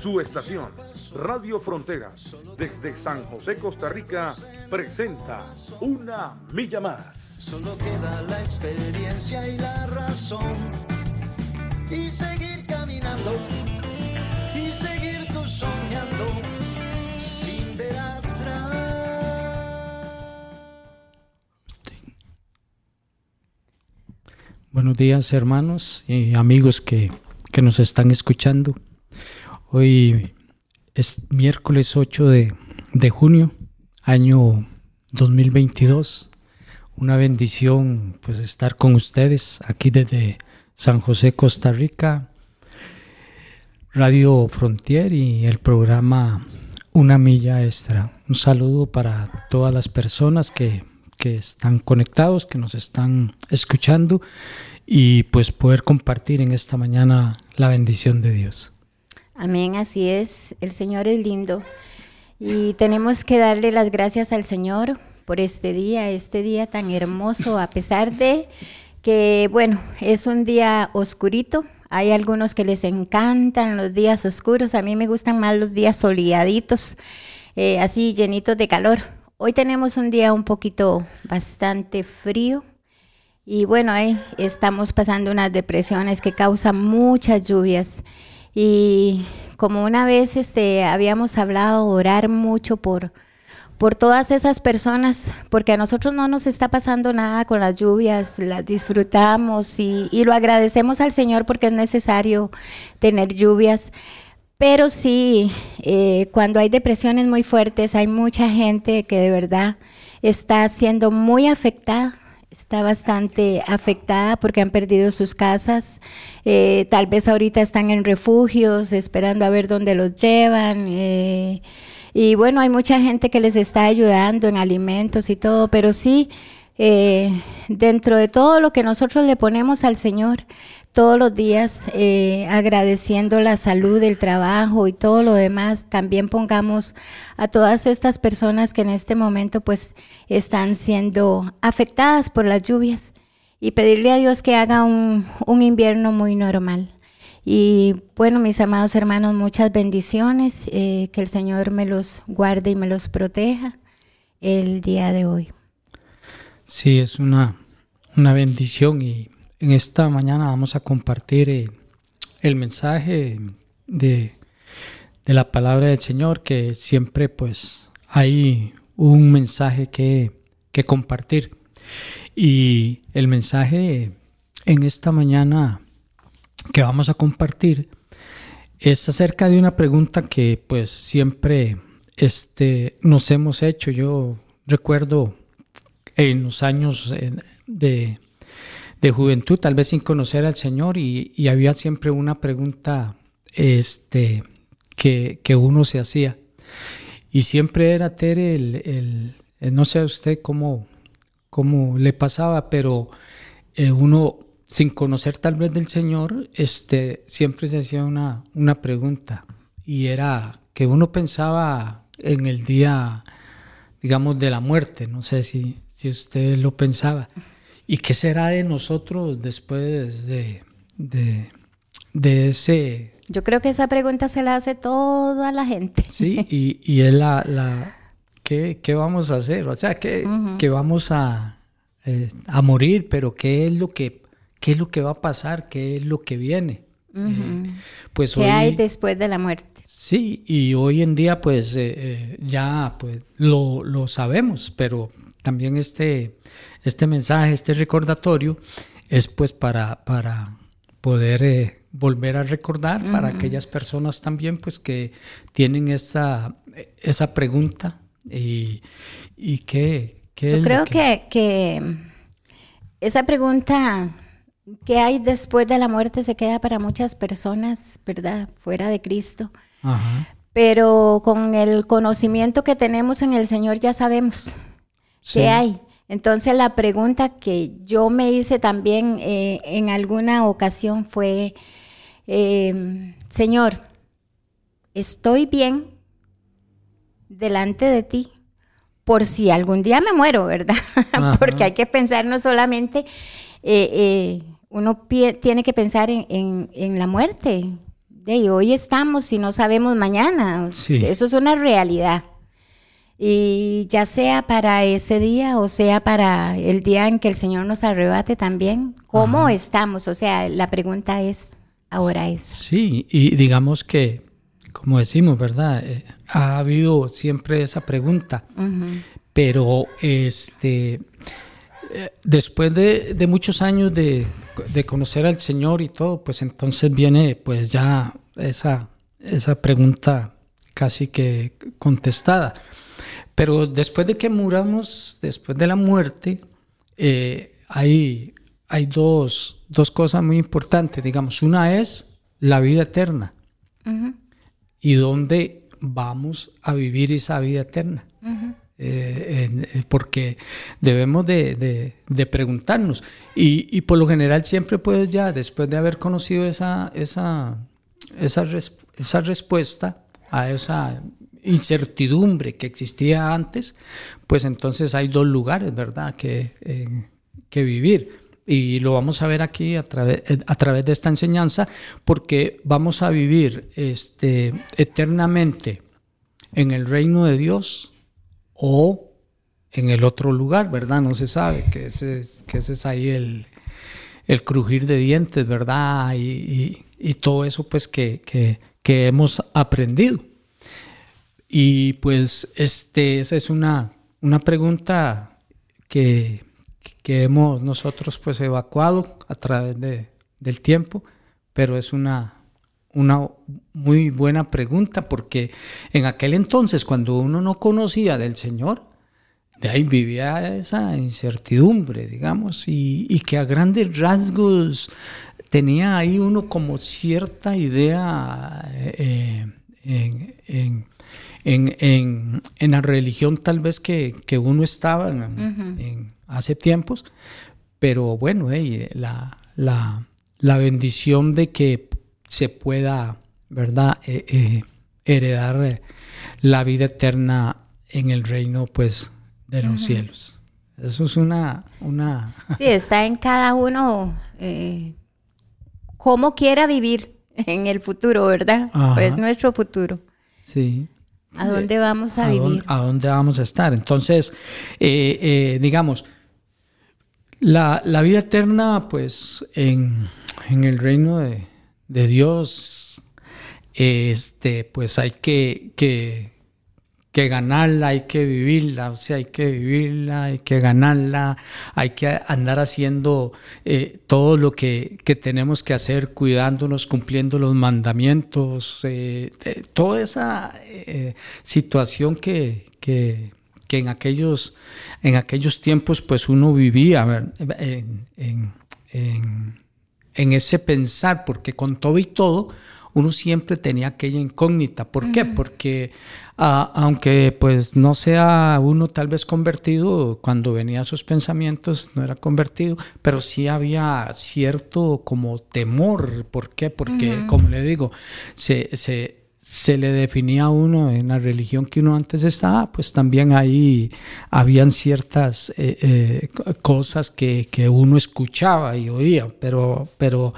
Su estación, Radio Fronteras, desde San José, Costa Rica, presenta Una Milla Más. Solo queda la experiencia y la razón. Y seguir caminando, y seguir tú soñando, sin ver atrás. Buenos días hermanos y amigos que, que nos están escuchando. Hoy es miércoles 8 de, de junio, año 2022. Una bendición pues estar con ustedes aquí desde San José, Costa Rica, Radio Frontier y el programa Una Milla Extra. Un saludo para todas las personas que, que están conectados, que nos están escuchando y pues poder compartir en esta mañana la bendición de Dios. Amén, así es. El Señor es lindo. Y tenemos que darle las gracias al Señor por este día, este día tan hermoso, a pesar de que, bueno, es un día oscurito. Hay algunos que les encantan los días oscuros. A mí me gustan más los días soleaditos, eh, así llenitos de calor. Hoy tenemos un día un poquito bastante frío. Y bueno, ahí estamos pasando unas depresiones que causan muchas lluvias. Y como una vez este, habíamos hablado, orar mucho por, por todas esas personas, porque a nosotros no nos está pasando nada con las lluvias, las disfrutamos y, y lo agradecemos al Señor porque es necesario tener lluvias. Pero sí, eh, cuando hay depresiones muy fuertes, hay mucha gente que de verdad está siendo muy afectada está bastante afectada porque han perdido sus casas. Eh, tal vez ahorita están en refugios esperando a ver dónde los llevan. Eh, y bueno, hay mucha gente que les está ayudando en alimentos y todo, pero sí, eh, dentro de todo lo que nosotros le ponemos al Señor, todos los días eh, agradeciendo la salud, el trabajo y todo lo demás. También pongamos a todas estas personas que en este momento pues están siendo afectadas por las lluvias y pedirle a Dios que haga un, invierno muy normal. Y bueno, mis amados hermanos, muchas bendiciones, eh, que el Señor me los guarde y me los proteja el día de hoy. Sí, es una, una bendición y en esta mañana vamos a compartir eh, el mensaje de, de, la palabra del Señor, que siempre pues hay un mensaje que, que compartir. Y el mensaje en esta mañana que vamos a compartir es acerca de una pregunta que pues siempre este, nos hemos hecho. Yo recuerdo en los años eh, de, de juventud, tal vez sin conocer al Señor, y, había siempre una pregunta este, que, uno se hacía. Y siempre era Tere el, no sé a usted cómo, cómo le pasaba, pero eh, uno sin conocer tal vez del Señor, este, siempre se hacía una, una pregunta y era que uno pensaba en el día, digamos, de la muerte, no sé si, si usted lo pensaba. ¿Y qué será de nosotros después de, de, ese... Yo creo que esa pregunta se la hace toda la gente. Sí, y, y es la... la ¿qué, ¿qué, vamos a hacer? O sea, ¿qué, vamos a, eh, a morir? Pero ¿qué es lo que qué es lo que va a pasar, qué es lo que viene. Eh, pues ¿Qué hay después de la muerte? Sí, y hoy en día pues eh, ya pues lo, lo, sabemos, pero también este, este mensaje, este recordatorio es pues para, para poder volver a recordar para aquellas personas también pues que tienen esa, esa pregunta y, y que... Yo creo que... que esa pregunta ¿Qué hay después de la muerte se queda para muchas personas, ¿verdad? Fuera de Cristo. Pero con el conocimiento que tenemos en el Señor ya sabemos qué hay. Entonces la pregunta que yo me hice también eh, en alguna ocasión fue, eh, Señor, ¿estoy bien delante de ti? Por si algún día me muero, ¿verdad? Porque hay que pensar no solamente, eh, uno tiene que pensar en, la muerte. De hoy estamos y no sabemos mañana. Eso es una realidad. Y ya sea para ese día o sea para el día en que el Señor nos arrebate también, ¿cómo estamos? O sea, la pregunta es, ahora es. Sí, y digamos que, como decimos, ¿verdad? Eh, ha habido siempre esa pregunta, pero este, eh, después de, muchos años de, de, conocer al Señor y todo, pues entonces viene pues ya esa, esa pregunta casi que contestada. Pero después de que muramos, después de la muerte, eh, hay, hay dos, cosas muy importantes, digamos. Una es la vida eterna y dónde vamos a vivir esa vida eterna. Eh, eh, porque debemos de, preguntarnos. Y, por lo general siempre puedes ya, después de haber conocido esa, esa, esa, esa respuesta a esa incertidumbre que existía antes, pues entonces hay dos lugares, ¿verdad?, que, eh, que vivir. Y lo vamos a ver aquí a, través, a través de esta enseñanza, porque vamos a vivir este, eternamente en el reino de Dios o en el otro lugar, ¿verdad? No se sabe, que ese, que ese es ahí el, el crujir de dientes, ¿verdad? Y, y, todo eso pues que, que, que hemos aprendido. Y pues este, esa es una, una pregunta que, que, hemos nosotros pues evacuado a través de, del tiempo, pero es una, una muy buena pregunta porque en aquel entonces cuando uno no conocía del Señor, de ahí vivía esa incertidumbre, digamos, y, y que a grandes rasgos tenía ahí uno como cierta idea eh, en en, la religión tal vez que, uno estaba en, hace tiempos, pero bueno, la, la, bendición de que se pueda, ¿verdad?, eh, eh, heredar eh, la vida eterna en el reino, pues, de los cielos. Eso es una, una... Sí, está en cada uno cómo quiera vivir en el futuro, ¿verdad? Pues nuestro futuro. Sí. ¿A dónde vamos a, vivir? a dónde vamos a estar. Entonces, eh, eh, digamos, la, vida eterna, pues, en, el reino de, Dios, este, pues hay que, que, que ganarla, hay que vivirla, o sea, hay que vivirla, hay que ganarla, hay que andar haciendo eh, todo lo que, tenemos que hacer, cuidándonos, cumpliendo los mandamientos, eh, eh, toda esa situación que, que, en, aquellos, en aquellos tiempos pues uno vivía en, en ese pensar, porque con todo y todo, uno siempre tenía aquella incógnita. ¿Por qué? Porque ah, aunque pues no sea uno tal vez convertido, cuando venía sus pensamientos no era convertido, pero sí había cierto como temor. ¿Por qué? Porque, como le digo, se, se, le definía a uno en la religión que uno antes estaba, pues también ahí habían ciertas eh, eh, cosas que, que, uno escuchaba y oía, pero, pero,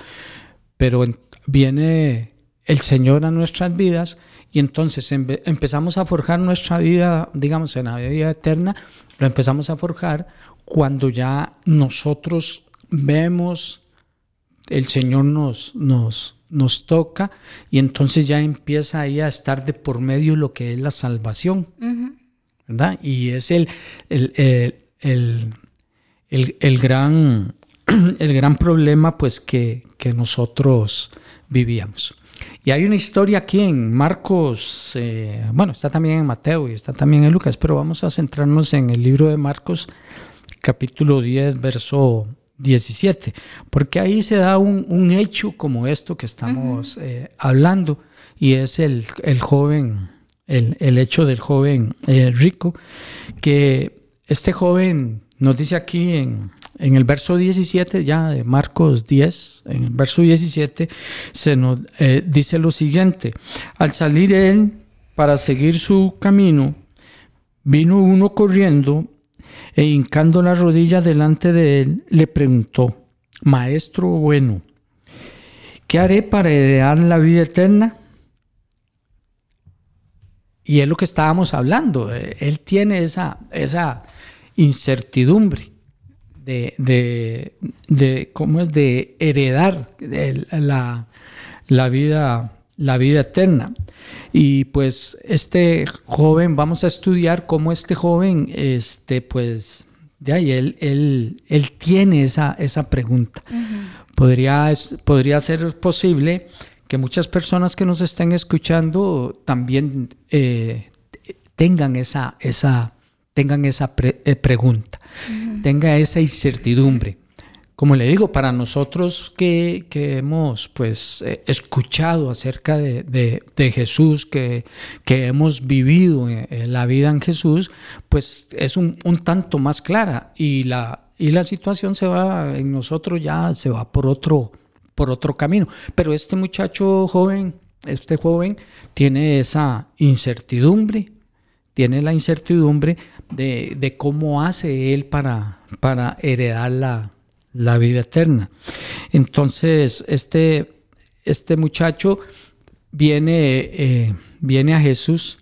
pero viene el Señor a nuestras vidas y entonces empezamos a forjar nuestra vida, digamos, en la vida eterna, lo empezamos a forjar cuando ya nosotros vemos, el Señor nos, nos, nos toca y entonces ya empieza ahí a estar de por medio lo que es la salvación, ¿verdad? Y es el, el, el, gran, el gran problema pues que, que nosotros vivíamos. Y hay una historia aquí en Marcos, eh, bueno, está también en Mateo y está también en Lucas, pero vamos a centrarnos en el libro de Marcos, capítulo 10, verso 17, porque ahí se da un, hecho como esto que estamos eh, hablando, y es el, joven, el, hecho del joven eh, rico, que este joven nos dice aquí en, el verso 17, ya de Marcos 10, en el verso 17, se nos eh, dice lo siguiente, al salir él para seguir su camino, vino uno corriendo e hincando la rodilla delante de él, le preguntó, Maestro bueno, ¿qué haré para heredar la vida eterna? Y es lo que estábamos hablando, eh, él tiene esa, esa incertidumbre de, de, cómo es de heredar la, la, vida, la vida eterna. Y pues este joven, vamos a estudiar cómo este joven, este, pues, de ahí, él, él, él tiene esa, esa pregunta. podría, podría ser posible que muchas personas que nos estén escuchando también eh, tengan esa, esa, tengan esa eh, pregunta, tenga esa incertidumbre. Como le digo, para nosotros que, hemos pues eh, escuchado acerca de, Jesús, que, que, hemos vivido la vida en Jesús, pues es un, tanto más clara y la, y la situación se va, en nosotros ya se va por otro, por otro camino. Pero este muchacho joven, este joven, tiene esa incertidumbre, tiene la incertidumbre de, cómo hace él para, para heredar la, vida eterna. Entonces, este, este muchacho viene, eh, viene a Jesús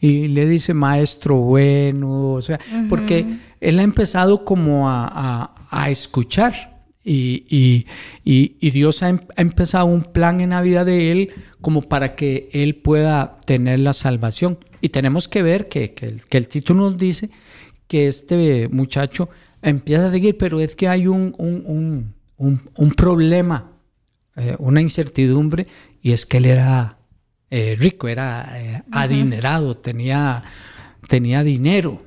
y le dice, maestro bueno, o sea, porque él ha empezado como a, escuchar. Y, Dios ha, ha, empezado un plan en la vida de él como para que él pueda tener la salvación. Y tenemos que ver que, el, título nos dice que este muchacho empieza a seguir, pero es que hay un, un, problema, eh, una incertidumbre, y es que él era eh, rico, era eh, adinerado, tenía, tenía dinero.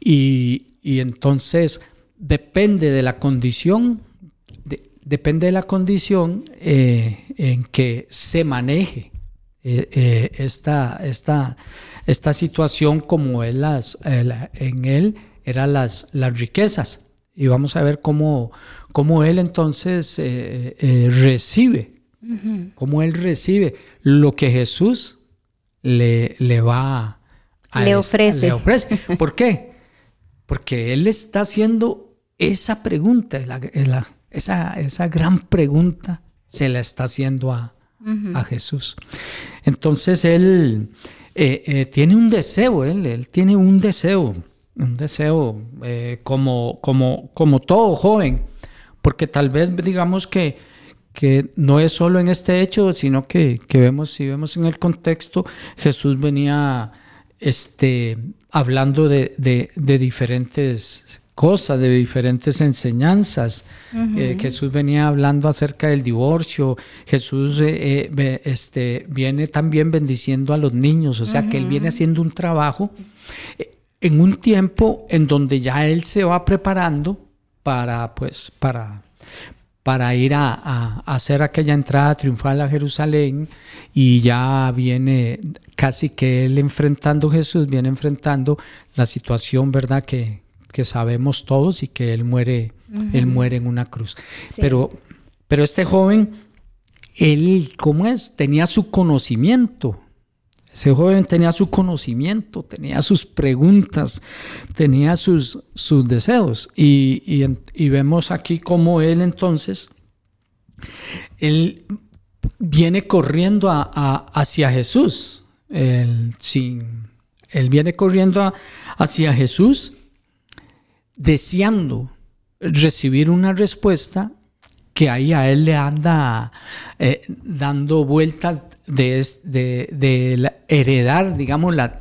Y, entonces depende de la condición, depende de la condición en que se maneje eh, eh, esta, esta, esta, situación como él las, en él eran las, las riquezas. Y vamos a ver cómo, cómo él entonces eh, recibe, cómo él recibe lo que Jesús le, le va a... Le ofrece. le ofrece. ¿Por qué? Porque él está haciendo esa pregunta, esa, esa gran pregunta se la está haciendo a, a Jesús. Entonces él eh, eh, tiene un deseo, él, tiene un deseo, un deseo eh, como, como, como todo joven, porque tal vez digamos que, que no es solo en este hecho, sino que, vemos, si vemos en el contexto, Jesús venía este, hablando de, de diferentes cosas, de diferentes enseñanzas. Eh, Jesús venía hablando acerca del divorcio, Jesús eh, eh, este, viene también bendiciendo a los niños, o sea que él viene haciendo un trabajo en un tiempo en donde ya él se va preparando para, pues, para, para ir a, a, hacer aquella entrada triunfal a Jerusalén y ya viene casi que él enfrentando Jesús, viene enfrentando la situación, ¿verdad? Que, que sabemos todos y que él muere, él muere en una cruz. Pero, pero este joven, él, ¿cómo es? Tenía su conocimiento. Ese joven tenía su conocimiento, tenía sus preguntas, tenía sus, sus deseos. Y, vemos aquí cómo él entonces, él viene corriendo hacia Jesús. Él, él viene corriendo hacia Jesús deseando recibir una respuesta que ahí a él le anda eh, dando vueltas de, de, heredar, digamos, la,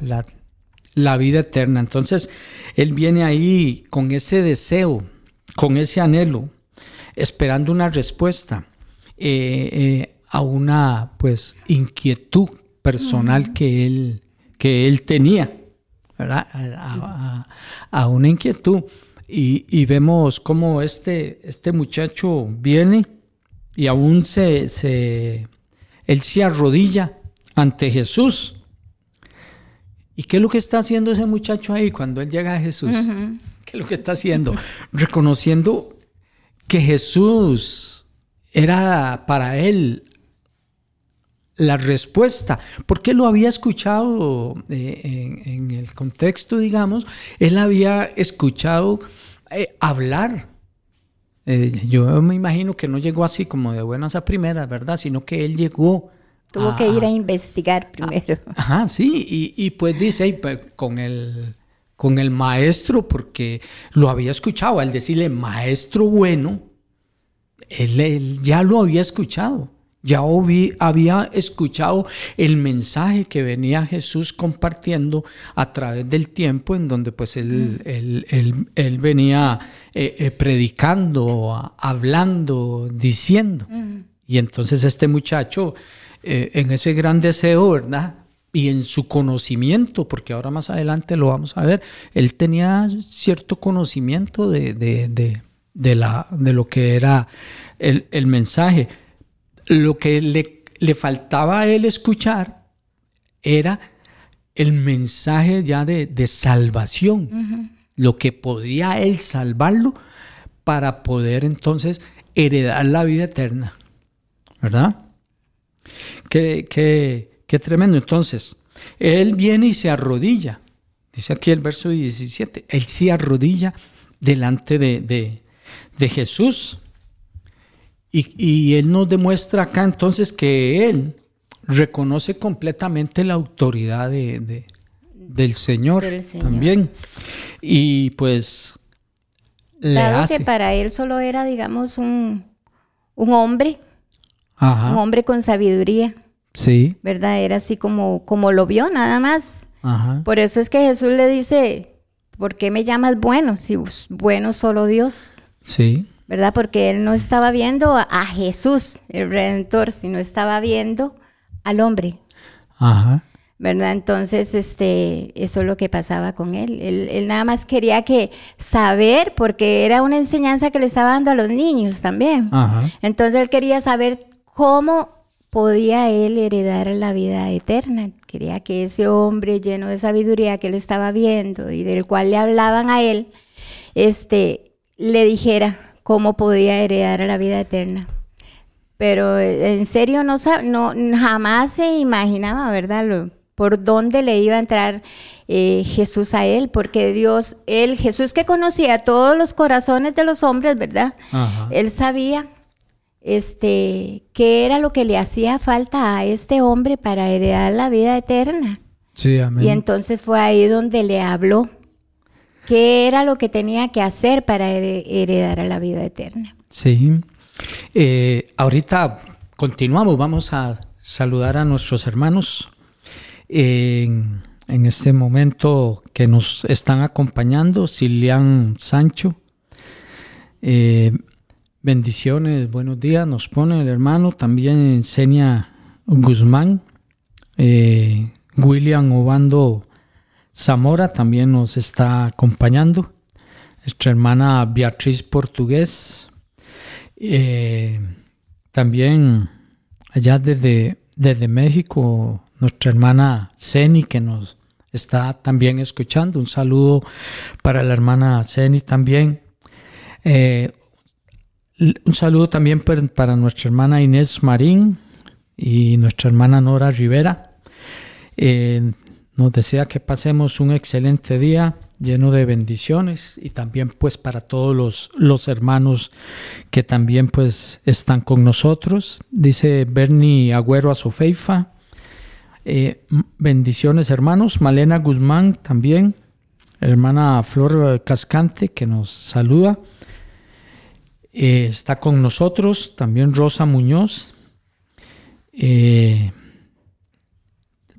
la, vida eterna. Entonces, él viene ahí con ese deseo, con ese anhelo, esperando una respuesta eh, eh, a una, pues, inquietud personal que, él, que él tenía, ¿verdad? a una inquietud. Y, vemos cómo este, este muchacho viene y aún se, se, él se arrodilla ante Jesús. ¿Y qué es lo que está haciendo ese muchacho ahí cuando él llega a Jesús? ¿Qué ¿Qué es lo que está haciendo? Reconociendo que Jesús era para él la respuesta, porque lo había escuchado eh, en, el contexto, digamos, él había escuchado eh, hablar. Eh, yo me imagino que no llegó así como de buenas a primeras, ¿verdad? Sino que él llegó. Tuvo que ir a investigar primero. ajá, sí, y, pues dice, pues, con el con el maestro, porque lo había escuchado, al decirle maestro bueno, él ya lo había escuchado ya había escuchado el mensaje que venía Jesús compartiendo a través del tiempo en donde pues él, mm. él, venía eh, eh, predicando, hablando, diciendo. Mm. Y entonces este muchacho, eh, en ese gran deseo, ¿verdad? Y en su conocimiento, porque ahora más adelante lo vamos a ver, él tenía cierto conocimiento de, de, la, de lo que era el, el mensaje lo que le, faltaba a él escuchar era el mensaje ya de, salvación, lo que podía él salvarlo para poder entonces heredar la vida eterna. ¿Verdad? Qué, qué, tremendo. Entonces, él viene y se arrodilla. Dice aquí el verso 17. Él se arrodilla delante de, de Jesús. Y, él nos demuestra acá entonces que él reconoce completamente la autoridad de, del, Señor también. Y pues le Dado que para él solo era, digamos, un, hombre, un hombre con sabiduría. Sí. ¿Verdad? Era así como, como lo vio, nada más. Por eso es que Jesús le dice, ¿por qué me llamas bueno? Si bueno solo Dios. Sí. ¿Verdad? Porque él no estaba viendo a Jesús, el Redentor, sino estaba viendo al hombre. Ajá. ¿Verdad? Entonces, este, eso es lo que pasaba con él. él. nada más quería que saber, porque era una enseñanza que le estaba dando a los niños también. Ajá. Entonces él quería saber cómo podía él heredar la vida eterna. Quería que ese hombre lleno de sabiduría que él estaba viendo y del cual le hablaban a él, este, le dijera cómo podía heredar la vida eterna. Pero eh, en serio no, no jamás se imaginaba, ¿verdad? por dónde le iba a entrar eh, Jesús a él, porque Dios, él, Jesús que conocía todos los corazones de los hombres, ¿verdad? Él sabía este, qué era lo que le hacía falta a este hombre para heredar la vida eterna. Sí, amén. Y entonces fue ahí donde le habló qué era lo que tenía que hacer para heredar a la vida eterna. Sí. Eh, ahorita continuamos, vamos a saludar a nuestros hermanos en, este momento que nos están acompañando, Silian Sancho. Eh, bendiciones, buenos días, nos pone el hermano, también Senia Guzmán, eh, William Obando Zamora también nos está acompañando. Nuestra hermana Beatriz Portugués. Eh, también allá desde, desde México, nuestra hermana Ceni que nos está también escuchando. Un saludo para la hermana Ceni también. Eh, un saludo también para nuestra hermana Inés Marín y nuestra hermana Nora Rivera. Eh, nos desea que pasemos un excelente día lleno de bendiciones y también pues para todos los, los hermanos que también pues están con nosotros. Dice Bernie Agüero a Sofeifa. Eh, bendiciones hermanos. Malena Guzmán también. Hermana Flor Cascante que nos saluda. Eh, está con nosotros también Rosa Muñoz. Eh,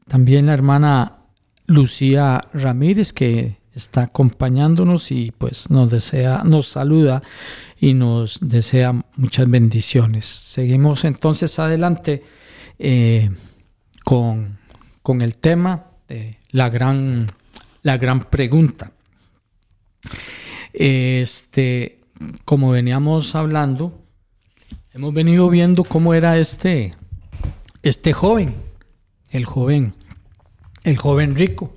también la hermana Lucía Ramírez que está acompañándonos y pues nos desea, nos saluda y nos desea muchas bendiciones. Seguimos entonces adelante eh, con, con, el tema de la gran, la gran pregunta. Este, como veníamos hablando, hemos venido viendo cómo era este, este joven, el joven el joven rico.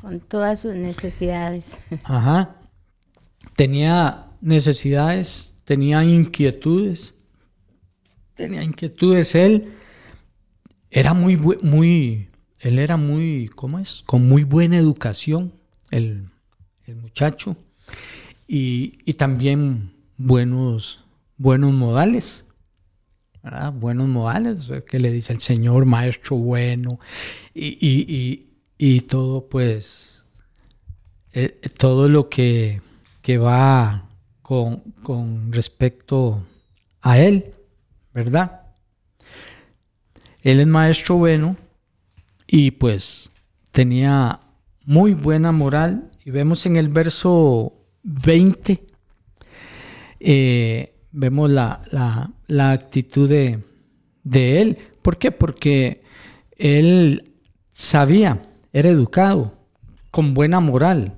Con todas sus necesidades. Ajá. tenía necesidades, tenía inquietudes, tenía inquietudes él, era muy, muy, él era muy, ¿cómo es? Con muy buena educación, el, muchacho, y, y, también buenos, buenos modales. ¿verdad? Buenos modales, que le dice el Señor, maestro bueno, y, y, y todo, pues, eh, todo lo que, que va con, con respecto a Él, ¿verdad? Él es maestro bueno y pues tenía muy buena moral. Y vemos en el verso 20, eh, vemos la, actitud de, de, él. ¿Por qué? Porque él sabía, era educado, con buena moral.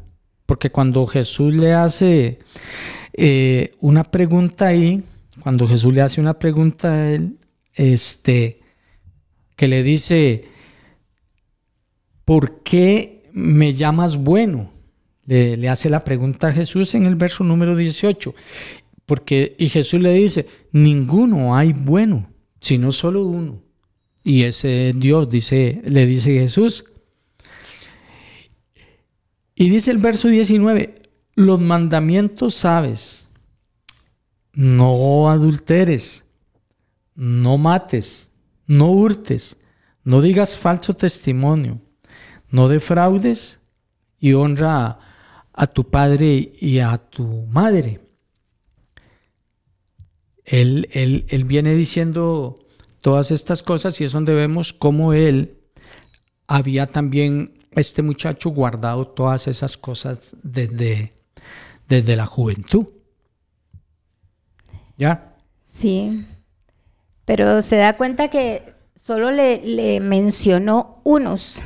Porque cuando Jesús le hace eh, una pregunta ahí, cuando Jesús le hace una pregunta a él, este, que le dice, ¿por qué me llamas bueno? Le, hace la pregunta a Jesús en el verso número 18. Porque, y Jesús le dice, ninguno hay bueno, sino solo uno. Y ese Dios, dice, le dice Jesús. Y dice el verso 19, los mandamientos sabes, no adulteres, no mates, no hurtes, no digas falso testimonio, no defraudes y honra a, tu padre y a tu madre. Él, él, viene diciendo todas estas cosas y es donde vemos cómo él había también, este muchacho, guardado todas esas cosas desde, desde la juventud. ¿Ya? Sí. Pero se da cuenta que solo le, mencionó unos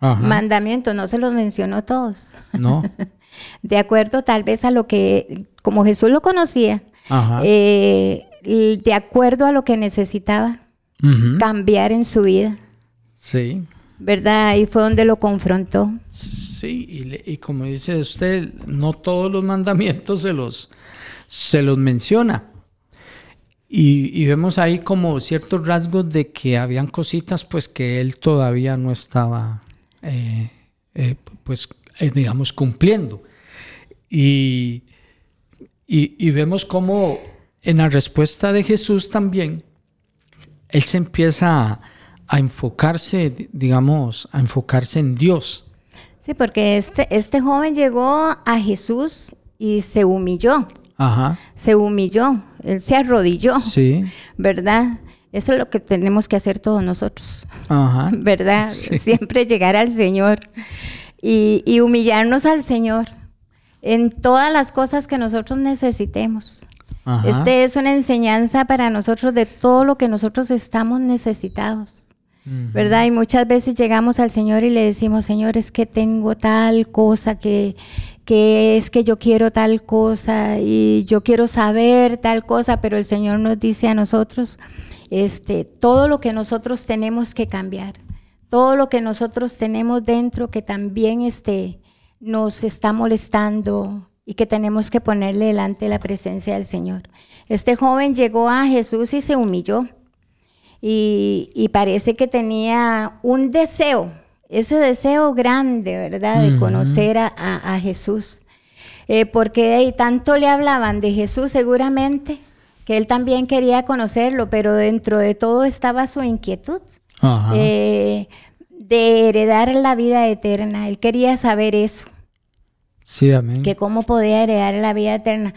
mandamientos, no se los mencionó todos. No. de acuerdo tal vez a lo que, como Jesús lo conocía, eh, de acuerdo a lo que necesitaba cambiar en su vida. Sí. ¿Verdad? Ahí fue donde lo confrontó. Sí, y, como dice usted, no todos los mandamientos se los, se los menciona. Y, vemos ahí como ciertos rasgos de que habían cositas pues que él todavía no estaba eh, eh, pues eh, digamos cumpliendo. Y, y, vemos como en la respuesta de Jesús también, él se empieza a, enfocarse, digamos, a enfocarse en Dios. Sí, porque este, este joven llegó a Jesús y se humilló. Se humilló, él se arrodilló, sí. ¿verdad? Eso es lo que tenemos que hacer todos nosotros, ¿verdad? Siempre llegar al Señor y, humillarnos al Señor en todas las cosas que nosotros necesitemos. Este es una enseñanza para nosotros de todo lo que nosotros estamos necesitados. ¿Verdad? Y muchas veces llegamos al Señor y le decimos, Señor, es que tengo tal cosa que, que es que yo quiero tal cosa y yo quiero saber tal cosa, pero el Señor nos dice a nosotros, este, todo lo que nosotros tenemos que cambiar, todo lo que nosotros tenemos dentro que también este, nos está molestando y que tenemos que ponerle delante la presencia del Señor. Este joven llegó a Jesús y se humilló y parece que tenía un deseo ese deseo grande, ¿verdad? De conocer a, Jesús. Eh, porque tanto le hablaban de Jesús seguramente que él también quería conocerlo, pero dentro de todo estaba su inquietud eh, de heredar la vida eterna. Él quería saber eso. Sí, amén. Que cómo podía heredar la vida eterna.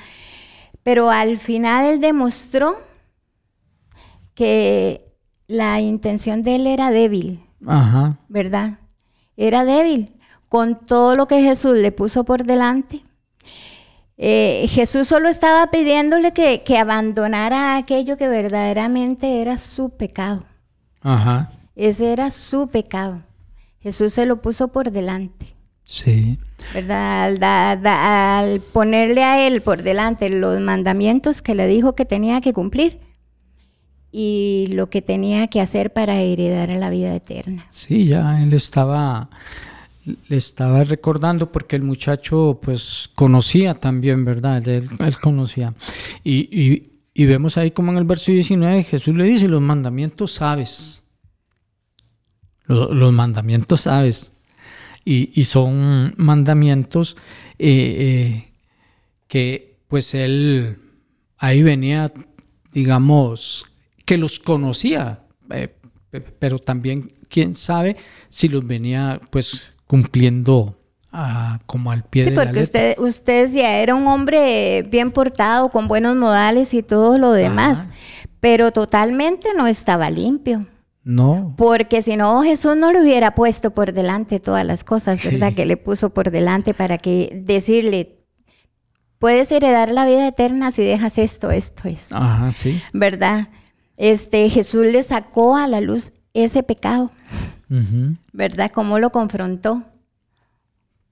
Pero al final él demostró que la intención de él era débil. Ajá. ¿Verdad? era débil con todo lo que Jesús le puso por delante. Eh, Jesús solo estaba pidiéndole que, abandonara aquello que verdaderamente era su pecado. Ajá. Ese era su pecado. Jesús se lo puso por delante. Sí. ¿Verdad? al, ponerle a él por delante los mandamientos que le dijo que tenía que cumplir, y lo que tenía que hacer para heredar la vida eterna. Sí, ya él estaba, le estaba recordando porque el muchacho pues conocía también, ¿verdad? Él, él conocía. Y, y, vemos ahí como en el verso 19 Jesús le dice, los mandamientos sabes. Los, los mandamientos sabes. Y, y, son mandamientos eh, eh, que pues él ahí venía, digamos, que los conocía, eh, pero también quién sabe si los venía pues cumpliendo uh, como al pie sí, de la letra. Sí, porque usted, usted ya era un hombre bien portado, con buenos modales y todo lo demás, Ajá. pero totalmente no estaba limpio. No. Porque si no, Jesús no le hubiera puesto por delante todas las cosas, ¿verdad? Que le puso por delante para que decirle, puedes heredar la vida eterna si dejas esto, esto, esto. Ajá, sí. ¿Verdad? Este, Jesús le sacó a la luz ese pecado, uh -huh. ¿verdad? ¿Cómo lo confrontó?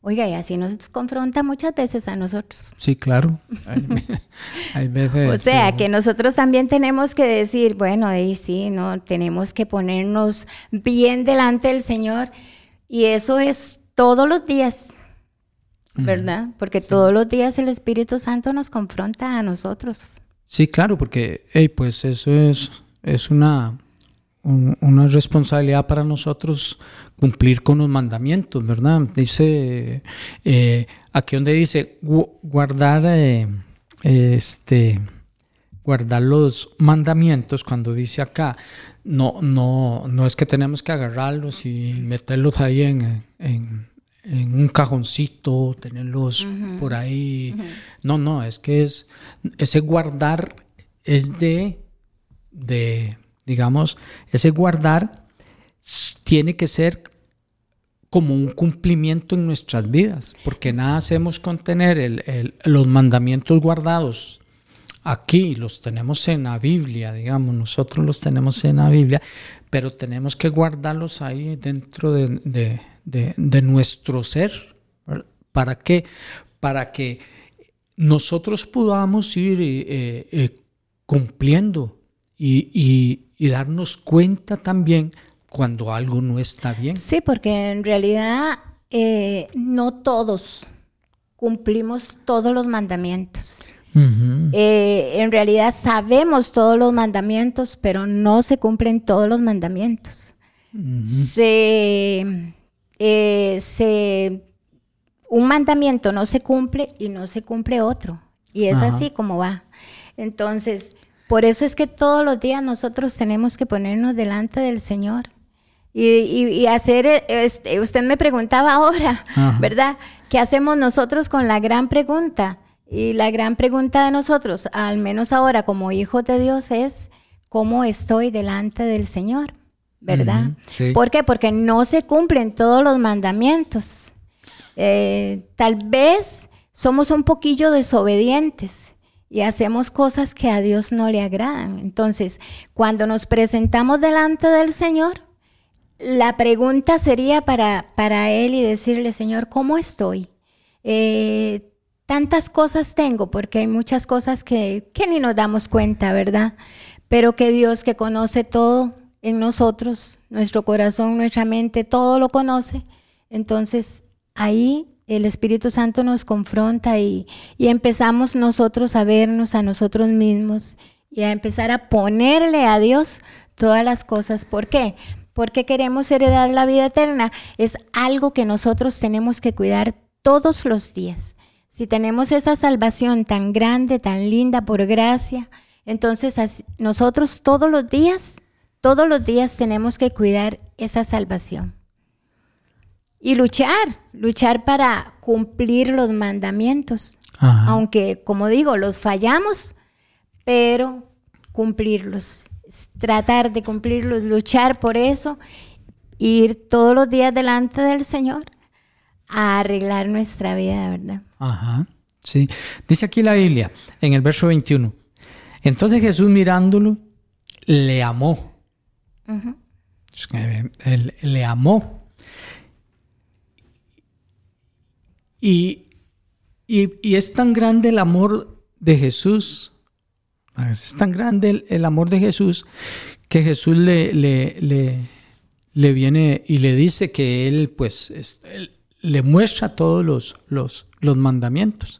Oiga, y así nos confronta muchas veces a nosotros. Sí, claro. Hay, hay veces. O sea, que... nosotros también tenemos que decir, bueno, ahí sí, no, tenemos que ponernos bien delante del Señor. Y eso es todos los días, ¿verdad? Porque sí. todos los días el Espíritu Santo nos confronta a nosotros. Sí, claro, porque, hey, pues eso es, es una una responsabilidad para nosotros cumplir con los mandamientos, ¿verdad? Dice, eh, aquí donde dice guardar, eh, este, guardar los mandamientos, cuando dice acá, no, no, no es que tenemos que agarrarlos y meterlos ahí en, en, en un cajoncito, tenerlos uh -huh. por ahí. Uh -huh. No, no, es que es, ese guardar es de, de digamos, ese guardar tiene que ser como un cumplimiento en nuestras vidas, porque nada hacemos con tener el, el, los mandamientos guardados aquí, los tenemos en la Biblia, digamos, nosotros los tenemos en la Biblia, pero tenemos que guardarlos ahí dentro de, de, de, de nuestro ser. ¿Para qué? Para que nosotros podamos ir eh, eh, cumpliendo y, y, y darnos cuenta también cuando algo no está bien. Sí, porque en realidad eh, no todos cumplimos todos los mandamientos. Uh -huh. eh, en realidad sabemos todos los mandamientos, pero no se cumplen todos los mandamientos. Uh -huh. se, eh, se, un mandamiento no se cumple y no se cumple otro. Y es Ajá. así como va. Entonces, por eso es que todos los días nosotros tenemos que ponernos delante del Señor. Y, y, y hacer, este, usted me preguntaba ahora, Ajá. ¿verdad? ¿Qué hacemos nosotros con la gran pregunta? Y la gran pregunta de nosotros, al menos ahora como hijos de Dios, es ¿cómo estoy delante del Señor? ¿Verdad? Uh -huh, sí. ¿Por qué? Porque no se cumplen todos los mandamientos. Eh, tal vez somos un poquillo desobedientes y hacemos cosas que a Dios no le agradan. Entonces, cuando nos presentamos delante del Señor, la pregunta sería para, para Él y decirle, Señor, ¿cómo estoy? Eh, tantas cosas tengo, porque hay muchas cosas que, que ni nos damos cuenta, ¿verdad? Pero que Dios que conoce todo en nosotros, nuestro corazón, nuestra mente, todo lo conoce. Entonces, ahí el Espíritu Santo nos confronta y, y, empezamos nosotros a vernos a nosotros mismos y a empezar a ponerle a Dios todas las cosas. ¿Por qué? Porque queremos heredar la vida eterna. Es algo que nosotros tenemos que cuidar todos los días. Si tenemos esa salvación tan grande, tan linda por gracia, entonces nosotros todos los días, todos los días tenemos que cuidar esa salvación y luchar, luchar para cumplir los mandamientos. Ajá. Aunque, como digo, los fallamos, pero cumplirlos, tratar de cumplirlos, luchar por eso, ir todos los días delante del Señor a arreglar nuestra vida, ¿verdad? Ajá, sí. Dice aquí la Biblia, en el verso 21. Entonces Jesús mirándolo, le amó. Uh. Él, le amó Y, y, y, es tan grande el amor de Jesús, es tan grande el, el amor de Jesús, que Jesús le, le, le, viene y le dice que él, pues, le muestra todos los, los, los mandamientos.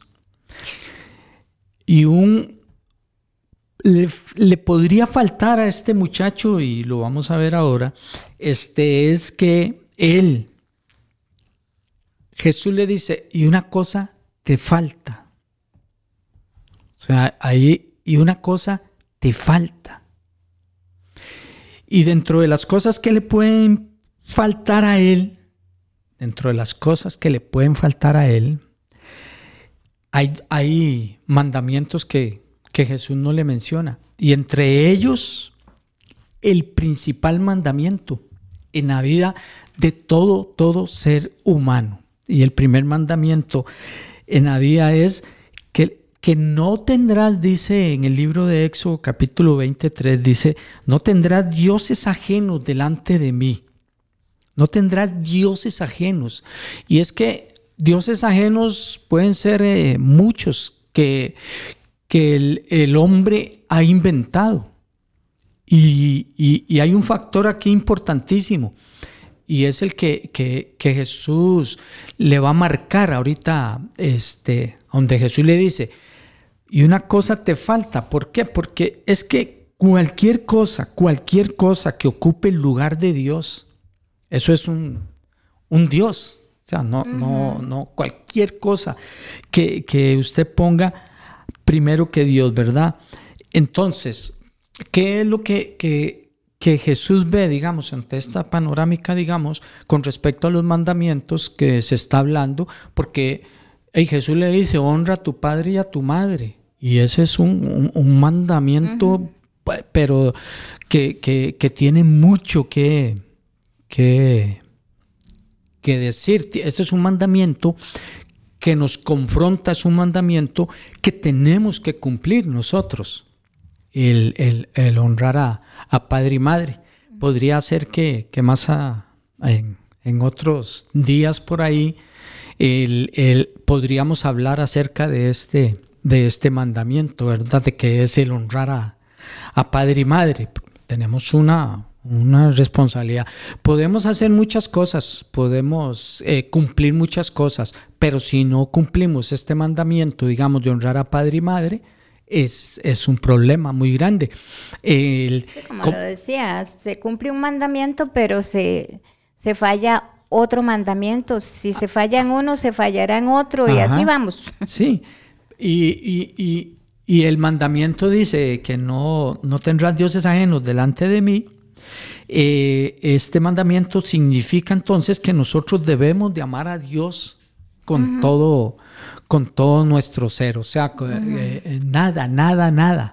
Y un le, podría faltar a este muchacho, y lo vamos a ver ahora, este es que él, Jesús le dice, y una cosa te falta. O sea, ahí, y una cosa te falta. Y dentro de las cosas que le pueden faltar a él, dentro de las cosas que le pueden faltar a él, hay, hay mandamientos que, que Jesús no le menciona. Y entre ellos, el principal mandamiento en la vida de todo, todo ser humano. Y el primer mandamiento en la vida es que, que no tendrás, dice en el libro de Éxodo capítulo 23, dice, no tendrás dioses ajenos delante de mí. No tendrás dioses ajenos. Y es que dioses ajenos pueden ser eh, muchos que, que el, hombre ha inventado. Y, hay un factor aquí importantísimo, y es el que, Jesús le va a marcar ahorita, este, donde Jesús le dice, y una cosa te falta, ¿por qué? Porque es que cualquier cosa, cualquier cosa que ocupe el lugar de Dios, eso es un, Dios. O sea, no, no, no, cualquier cosa que, que usted ponga primero que Dios, ¿verdad? Entonces, ¿qué es lo que, que, Jesús ve, digamos, ante esta panorámica, digamos, con respecto a los mandamientos que se está hablando? Porque Jesús le dice, honra a tu padre y a tu madre. Y ese es un, mandamiento, pero que, tiene mucho que, que, que decir. Ese es un mandamiento que nos confronta es un mandamiento que tenemos que cumplir nosotros, el, honrar a, padre y madre. Podría ser que, más en, otros días por ahí el, podríamos hablar acerca de este, de este mandamiento, ¿verdad? De que es el honrar a padre y madre. Tenemos una, una responsabilidad. Podemos hacer muchas cosas, podemos eh, cumplir muchas cosas, pero si no cumplimos este mandamiento, digamos, de honrar a padre y madre, es, es un problema muy grande. como lo decía, se cumple un mandamiento, pero se, se falla otro mandamiento. Si se falla en uno, se fallará en otro, y así vamos. Sí, y, y, y, el mandamiento dice que no, no tendrás dioses ajenos delante de mí eh, este mandamiento significa entonces que nosotros debemos de amar a Dios con todo con todo nuestro ser, o sea, eh, eh, nada, nada, nada,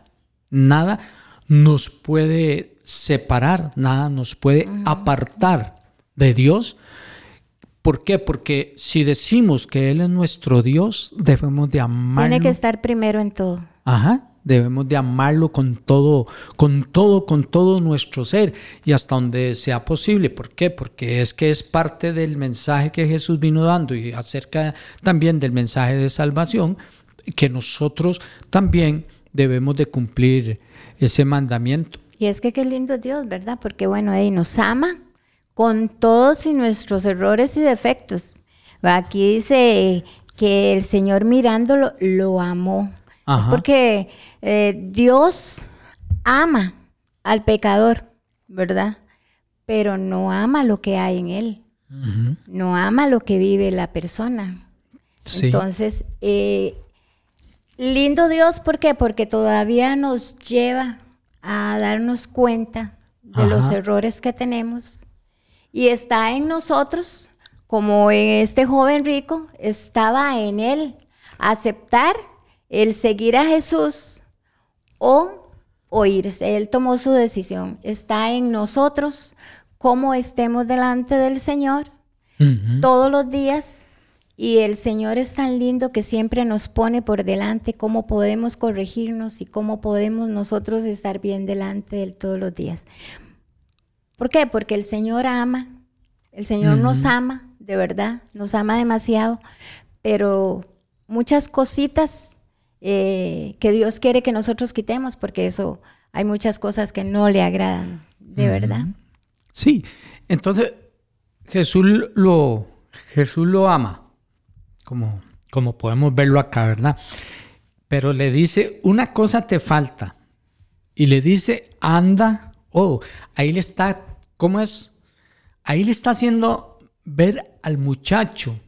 nada nos puede separar, nada nos puede apartar de Dios. ¿Por qué? Porque si decimos que Él es nuestro Dios, debemos de amarlo. Tiene que estar primero en todo. Ajá, debemos de amarlo con todo, con todo, con todo nuestro ser y hasta donde sea posible. ¿Por qué? Porque es que es parte del mensaje que Jesús vino dando y acerca también del mensaje de salvación que nosotros también debemos de cumplir ese mandamiento. Y es que qué lindo Dios, ¿verdad? Porque bueno, Él nos ama con todos y nuestros errores y defectos. Aquí dice que el Señor mirándolo lo amó. Es porque eh, Dios ama al pecador, ¿verdad? Pero no ama lo que hay en él. No ama lo que vive la persona. Entonces, eh, lindo Dios, ¿por qué? Porque todavía nos lleva a darnos cuenta de los errores que tenemos y está en nosotros, como en este joven rico, estaba en él, aceptar el seguir a Jesús o oírse. Él tomó su decisión. Está en nosotros cómo estemos delante del Señor todos los días. Y el Señor es tan lindo que siempre nos pone por delante cómo podemos corregirnos y cómo podemos nosotros estar bien delante de Él todos los días. ¿Por qué? Porque el Señor ama, el Señor nos ama, de verdad, nos ama demasiado, pero muchas cositas eh, que Dios quiere que nosotros quitemos, porque eso hay muchas cosas que no le agradan, de verdad. Sí, entonces Jesús lo, Jesús lo ama, como, como podemos verlo acá, ¿verdad? Pero le dice, una cosa te falta. Y le dice, anda, oh, ahí le está, ¿cómo es? Ahí le está haciendo ver al muchacho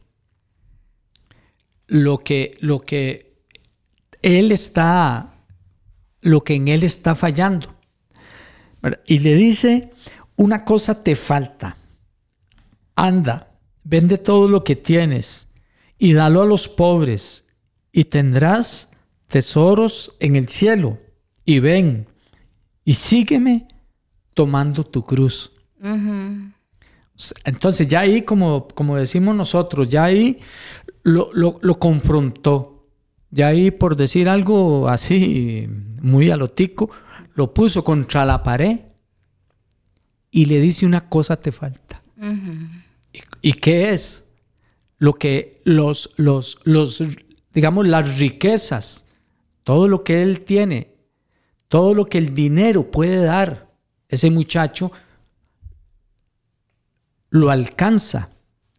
lo que, lo que él está, lo que en él está fallando. Y le dice, una cosa te falta. Anda, vende todo lo que tienes y dalo a los pobres y tendrás tesoros en el cielo. Y ven y sígueme tomando tu cruz. Entonces ya ahí, como, como decimos nosotros, ya ahí lo, lo, confrontó. Ya ahí, por decir algo así, muy alotico, lo puso contra la pared y le dice una cosa te falta. ¿Y, qué es? Lo que los, los, los, digamos, las riquezas, todo lo que él tiene, todo lo que el dinero puede dar, ese muchacho lo alcanza.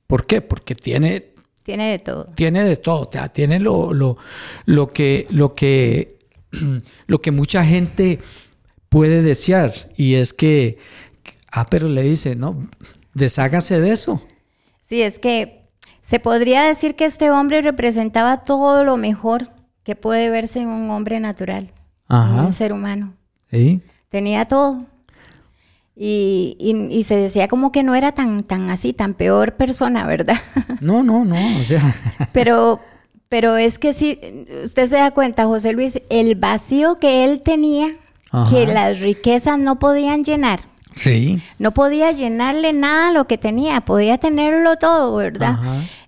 ¿Por qué? Porque tiene... Tiene de todo. Tiene de todo. Tiene lo, lo, lo que, lo, que, lo que mucha gente puede desear. Y es que, ah, pero le dice, no, deshágase de eso. Sí, es que se podría decir que este hombre representaba todo lo mejor que puede verse en un hombre natural, en un ser humano. ¿Sí? Tenía todo. Y, y, se decía como que no era tan, tan así, tan peor persona, ¿verdad? No, no, no, o sea. Pero, pero es que si usted se da cuenta, José Luis, el vacío que él tenía, que las riquezas no podían llenar. Sí. No podía llenarle nada a lo que tenía, podía tenerlo todo, ¿verdad?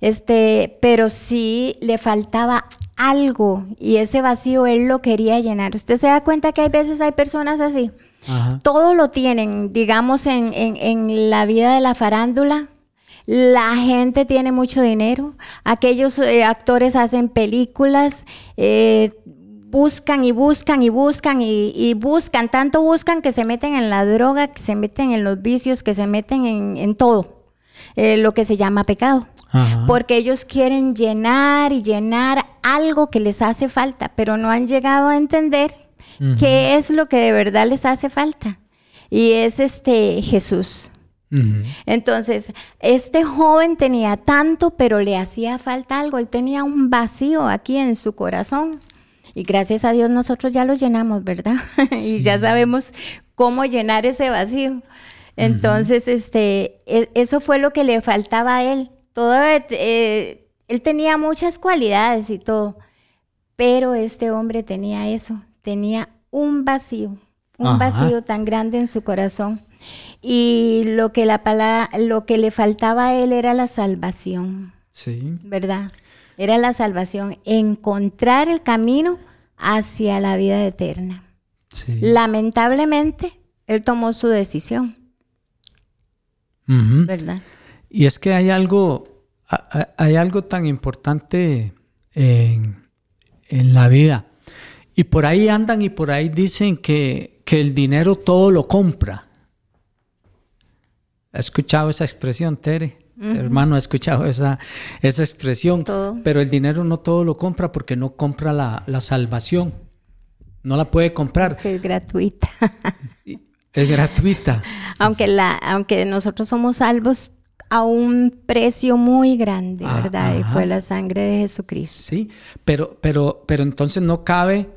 Este, pero sí le faltaba algo y ese vacío él lo quería llenar. Usted se da cuenta que hay veces hay personas así todo lo tienen, digamos, en, en, la vida de la farándula. La gente tiene mucho dinero. Aquellos eh, actores hacen películas, eh, buscan y buscan y buscan y, buscan, tanto buscan que se meten en la droga, que se meten en los vicios, que se meten en, todo, eh, lo que se llama pecado. Porque ellos quieren llenar y llenar algo que les hace falta, pero no han llegado a entender ¿Qué es lo que de verdad les hace falta? Y es este Jesús. Entonces, este joven tenía tanto, pero le hacía falta algo. Él tenía un vacío aquí en su corazón. Y gracias a Dios nosotros ya lo llenamos, ¿verdad? y ya sabemos cómo llenar ese vacío. Entonces, este, e, eso fue lo que le faltaba a él. Todo, eh, él tenía muchas cualidades y todo, pero este hombre tenía eso, tenía un vacío, un vacío tan grande en su corazón. Y lo que, la palabra, lo que le faltaba a él era la salvación. Sí. ¿Verdad? Era la salvación, encontrar el camino hacia la vida eterna. Sí. Lamentablemente, él tomó su decisión. ¿Verdad? Y es que hay algo, hay algo tan importante en, en la vida y por ahí andan y por ahí dicen que, el dinero todo lo compra. ¿Ha escuchado esa expresión, Tere? Hermano, ha escuchado esa, esa expresión. Pero el dinero no todo lo compra porque no compra la, salvación. No la puede comprar. Es que es gratuita. es gratuita. aunque, la, aunque nosotros somos salvos a un precio muy grande, ah, ¿verdad? y fue la sangre de Jesucristo. Sí, pero, pero, pero entonces no cabe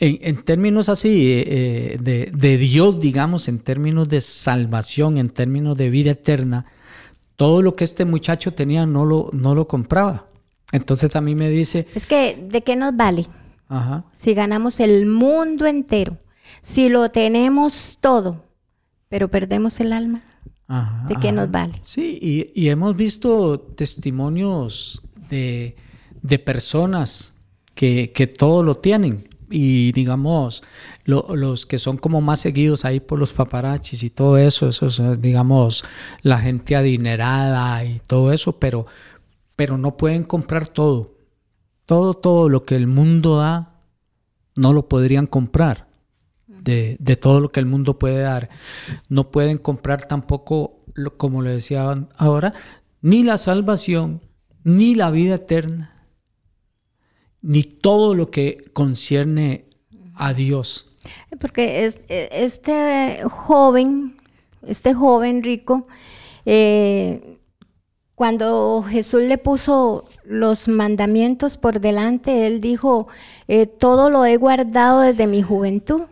en, términos así eh, eh, de, Dios, digamos, en términos de salvación, en términos de vida eterna, todo lo que este muchacho tenía no lo, no lo compraba. Entonces a mí me dice... Es que, ¿de qué nos vale? Si ganamos el mundo entero, si lo tenemos todo, pero perdemos el alma, ¿de qué nos vale? Sí, y, hemos visto testimonios de, personas que, que todo lo tienen, y digamos, los que son como más seguidos ahí por los paparachis y todo eso, eso es, eh, digamos, la gente adinerada y todo eso, pero, pero no pueden comprar todo. Todo, todo lo que el mundo da, no lo podrían comprar. De, de todo lo que el mundo puede dar. No pueden comprar tampoco, como le decía ahora, ni la salvación, ni la vida eterna, ni todo lo que concierne a Dios. Porque es, este joven, este joven rico, eh, cuando Jesús le puso los mandamientos por delante, él dijo, eh, todo lo he guardado desde mi juventud,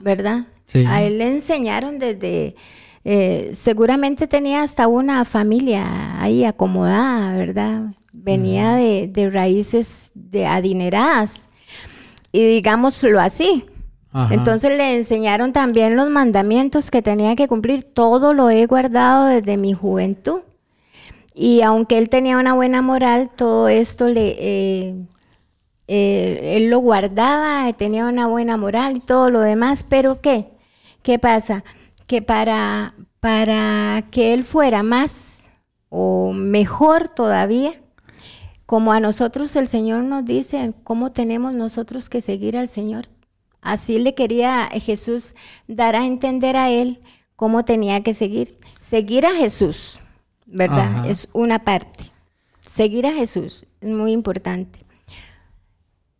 ¿verdad? A él le enseñaron desde, eh, seguramente tenía hasta una familia ahí acomodada, ¿verdad? Venía de, de, raíces de adineradas, y digámoslo así. Entonces le enseñaron también los mandamientos que tenía que cumplir, todo lo he guardado desde mi juventud. Y aunque él tenía una buena moral, todo esto le... Eh, eh, él lo guardaba, tenía una buena moral y todo lo demás, pero ¿qué? ¿Qué pasa? Que para, para que él fuera más o mejor todavía, como a nosotros el Señor nos dice, ¿cómo tenemos nosotros que seguir al Señor? Así le quería Jesús dar a entender a él cómo tenía que seguir. Seguir a Jesús. ¿verdad? Es una parte. Seguir a Jesús es muy importante.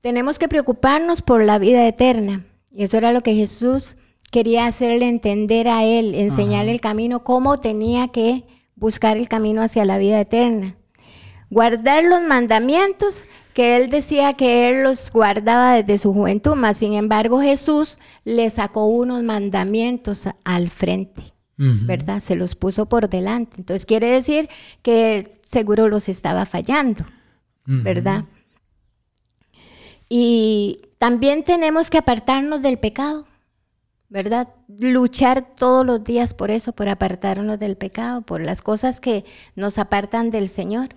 Tenemos que preocuparnos por la vida eterna. Y eso era lo que Jesús quería hacerle entender a él, enseñarle el camino, cómo tenía que buscar el camino hacia la vida eterna. Guardar los mandamientos que él decía que él los guardaba desde su juventud, mas sin embargo Jesús le sacó unos mandamientos al frente. ¿verdad? Se los puso por delante. Entonces quiere decir que seguro los estaba fallando, ¿verdad? Y también tenemos que apartarnos del pecado, ¿verdad? Luchar todos los días por eso, por apartarnos del pecado, por las cosas que nos apartan del Señor.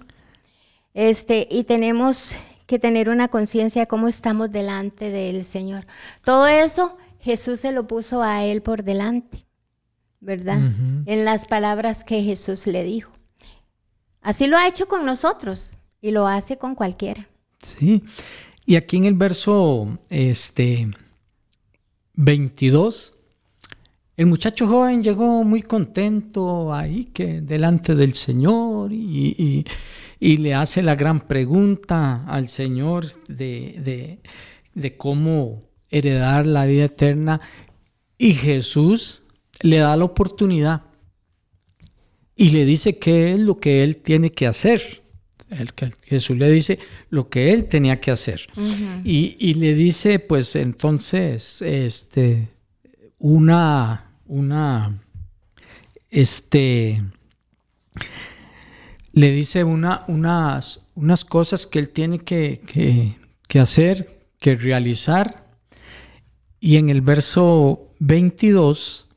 Este, y tenemos que tener una conciencia cómo estamos delante del Señor. Todo eso Jesús se lo puso a él por delante. ¿verdad? En las palabras que Jesús le dijo. Así lo ha hecho con nosotros y lo hace con cualquiera. Sí. Y aquí en el verso este 22 el muchacho joven llegó muy contento ahí que delante del Señor y, le hace la gran pregunta al Señor de, de cómo heredar la vida eterna. Y Jesús le da la oportunidad y le dice qué es lo que él tiene que hacer. El, Jesús le dice lo que él tenía que hacer. y, le dice, pues entonces, este, una, una, este, le dice una, unas, unas cosas que él tiene que, que hacer, que realizar. Y en el verso 22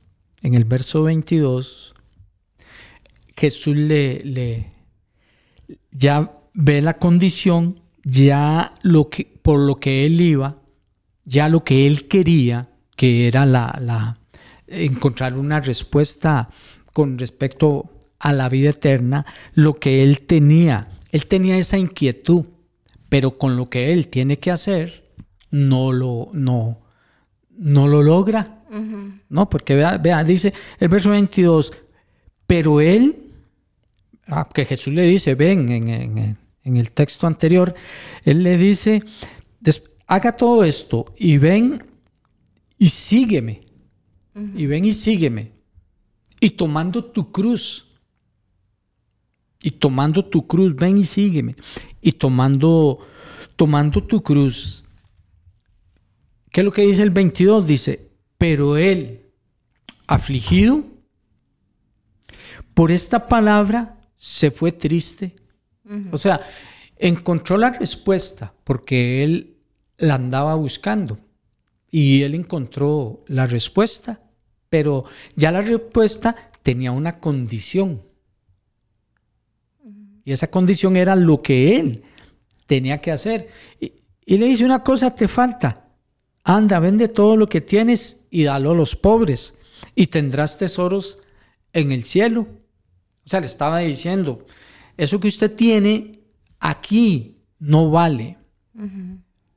en el verso 22, Jesús le, le ya ve la condición, ya lo que, por lo que él iba, ya lo que él quería, que era la, la encontrar una respuesta con respecto a la vida eterna, lo que él tenía, él tenía esa inquietud, pero con lo que él tiene que hacer, no lo, no, no lo logra. No, porque vea, vea, dice el verso 22, pero él, ah, que Jesús le dice, ven en, el texto anterior, él le dice, haga todo esto y ven y sígueme. Y ven y sígueme. Y tomando tu cruz. Y tomando tu cruz, ven y sígueme. Y tomando, tomando tu cruz. ¿Qué es lo que dice el 22? Dice, pero él, afligido por esta palabra, se fue triste. O sea, encontró la respuesta porque él la andaba buscando y él encontró la respuesta, pero ya la respuesta tenía una condición. Y esa condición era lo que él tenía que hacer. Y, y le dice una cosa, te falta. Anda, vende todo lo que tienes y dalo a los pobres, y tendrás tesoros en el cielo. O sea, le estaba diciendo, eso que usted tiene aquí no vale,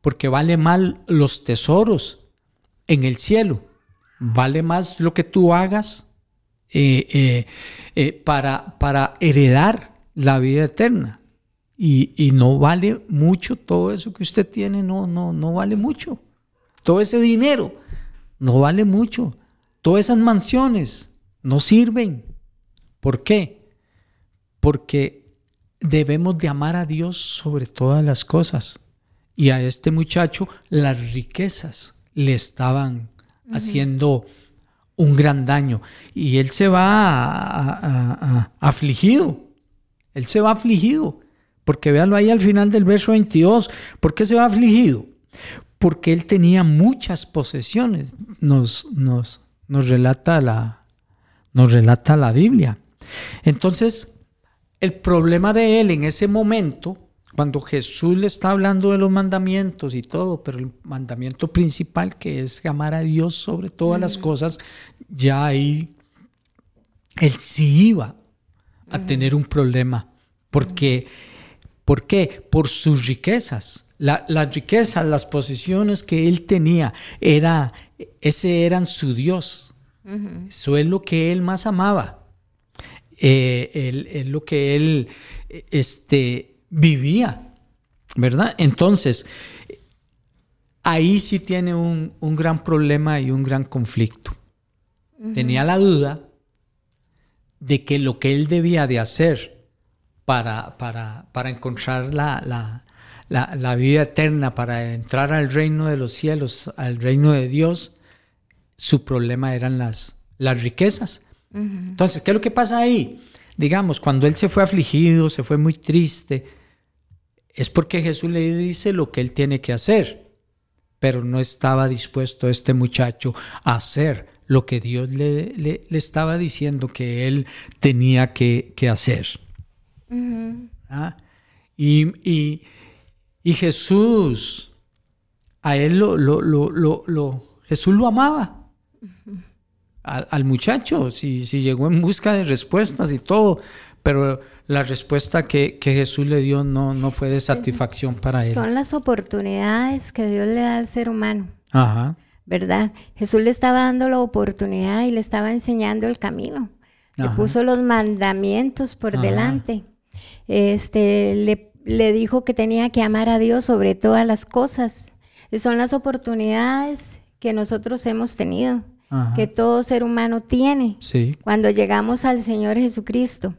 porque vale mal los tesoros en el cielo. Vale más lo que tú hagas eh, eh, eh, para, para heredar la vida eterna. Y, y, no vale mucho todo eso que usted tiene, no, no, no vale mucho. Todo ese dinero no vale mucho. Todas esas mansiones no sirven. ¿Por qué? Porque debemos de amar a Dios sobre todas las cosas. Y a este muchacho las riquezas le estaban haciendo un gran daño. Y él se va afligido. Él se va afligido. Porque véalo ahí al final del verso 22. ¿Por qué se va afligido? Porque él tenía muchas posesiones. Nos, nos, nos, relata, la, nos relata la Biblia. Entonces, el problema de él en ese momento cuando Jesús le está hablando de los mandamientos y todo, pero el mandamiento principal que es amar a Dios sobre todas las cosas, ya ahí él sí iba a tener un problema. Porque, ¿Por qué? Por sus riquezas. las riquezas, las posesiones que él tenía, era, ese eran su Dios. Eso es lo que él más amaba. Eh, es lo que él este, vivía, ¿verdad? Entonces, ahí sí tiene un, gran problema y un gran conflicto. Tenía la duda de que lo que él debía de hacer para, para, para encontrar la, la, vida eterna, para entrar al reino de los cielos, al reino de Dios, su problema eran las, las riquezas. Entonces, ¿qué es lo que pasa ahí? Digamos, cuando él se fue afligido, se fue muy triste, es porque Jesús le dice lo que él tiene que hacer, pero no estaba dispuesto este muchacho a hacer lo que Dios le, le, estaba diciendo que él tenía que, hacer. ¿Ah? y, y, Jesús, a él lo, lo, lo, Jesús lo amaba. al, muchacho, si, si llegó en busca de respuestas y todo, pero la respuesta que, Jesús le dio no, no fue de satisfacción para él. Son las oportunidades que Dios le da al ser humano. Ajá. ¿Verdad? Jesús le estaba dando la oportunidad y le estaba enseñando el camino. Le puso los mandamientos por delante. Este, le, le dijo que tenía que amar a Dios sobre todas las cosas. Y son las oportunidades que nosotros hemos tenido, que todo ser humano tiene sí. cuando llegamos al Señor Jesucristo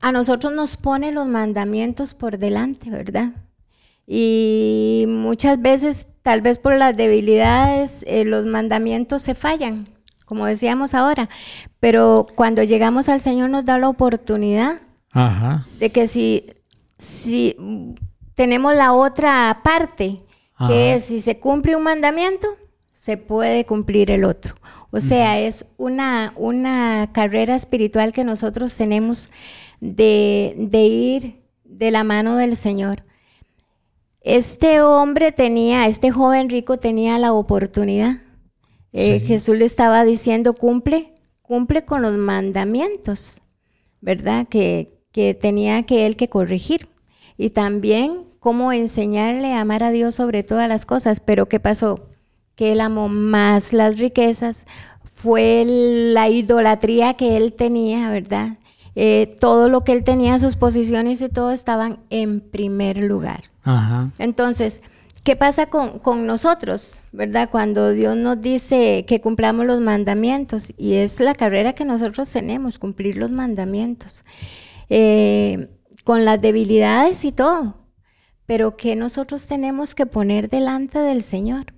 a nosotros nos pone los mandamientos por delante, ¿verdad? Y muchas veces, tal vez por las debilidades, eh, los mandamientos se fallan, como decíamos ahora, pero cuando llegamos al Señor nos da la oportunidad de que si, si tenemos la otra parte, que es si se cumple un mandamiento, se puede cumplir el otro. O sea, es una, una carrera espiritual que nosotros tenemos de, ir de la mano del Señor. Este hombre tenía, este joven rico tenía la oportunidad. Eh, Jesús le estaba diciendo, cumple, cumple con los mandamientos, ¿verdad? Que, que tenía que él que corregir. Y también cómo enseñarle a amar a Dios sobre todas las cosas. Pero ¿qué pasó? Que él amó más las riquezas, fue la idolatría que él tenía, ¿verdad? Eh, todo lo que él tenía, sus posiciones y todo estaban en primer lugar. Entonces, ¿qué pasa con, nosotros, verdad? Cuando Dios nos dice que cumplamos los mandamientos, y es la carrera que nosotros tenemos, cumplir los mandamientos, eh, con las debilidades y todo, pero ¿qué nosotros tenemos que poner delante del Señor?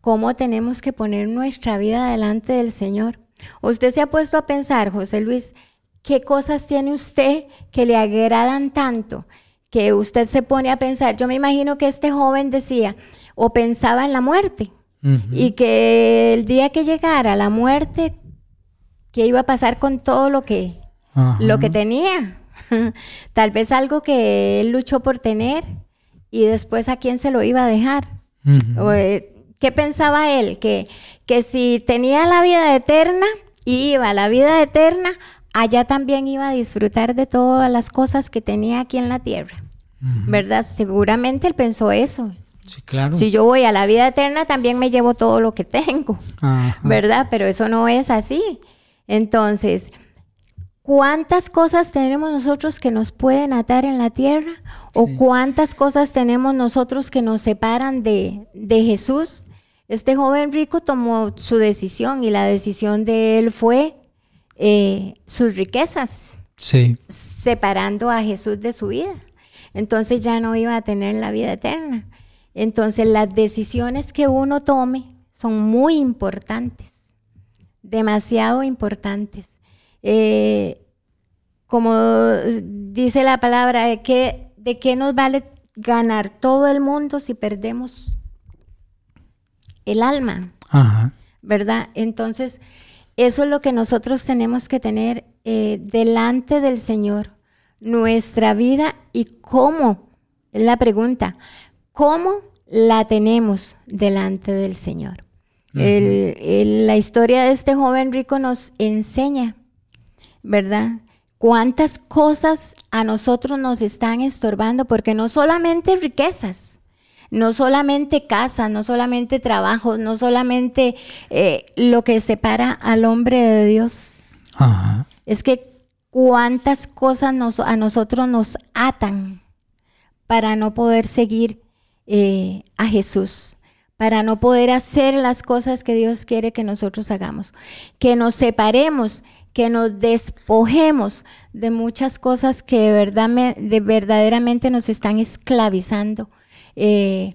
¿Cómo tenemos que poner nuestra vida delante del Señor? Usted se ha puesto a pensar, José Luis, ¿Qué cosas tiene usted que le agradan tanto? Que usted se pone a pensar. Yo me imagino que este joven decía o pensaba en la muerte y que el día que llegara la muerte, ¿qué iba a pasar con todo lo que, lo que tenía? Tal vez algo que él luchó por tener y después a quién se lo iba a dejar. Eh, ¿Qué pensaba él? Que, que si tenía la vida eterna, iba a la vida eterna, allá también iba a disfrutar de todas las cosas que tenía aquí en la tierra. ¿Verdad? Seguramente él pensó eso. Sí, claro. Si yo voy a la vida eterna, también me llevo todo lo que tengo. ¿Verdad? Pero eso no es así. Entonces, ¿Cuántas cosas tenemos nosotros que nos pueden atar en la tierra? ¿O cuántas cosas tenemos nosotros que nos separan de, de Jesús? Este joven rico tomó su decisión y la decisión de él fue eh, sus riquezas, Sí. separando a Jesús de su vida. Entonces ya no iba a tener la vida eterna. Entonces las decisiones que uno tome son muy importantes, demasiado importantes. Eh, como dice la palabra, ¿de qué, ¿de qué nos vale ganar todo el mundo si perdemos el alma? Ajá. ¿verdad? Entonces, eso es lo que nosotros tenemos que tener eh, delante del Señor, nuestra vida y cómo, es la pregunta, ¿cómo la tenemos delante del Señor? El- el- la historia de este joven rico nos enseña, ¿verdad? Cuántas cosas a nosotros nos están estorbando, porque no solamente riquezas, no solamente casa, no solamente trabajo, no solamente eh, lo que separa al hombre de Dios. Ajá. Es que cuántas cosas nos- a nosotros nos atan para no poder seguir eh, a Jesús, para no poder hacer las cosas que Dios quiere que nosotros hagamos, que nos separemos, que nos despojemos de muchas cosas que de verdad de verdaderamente nos están esclavizando eh,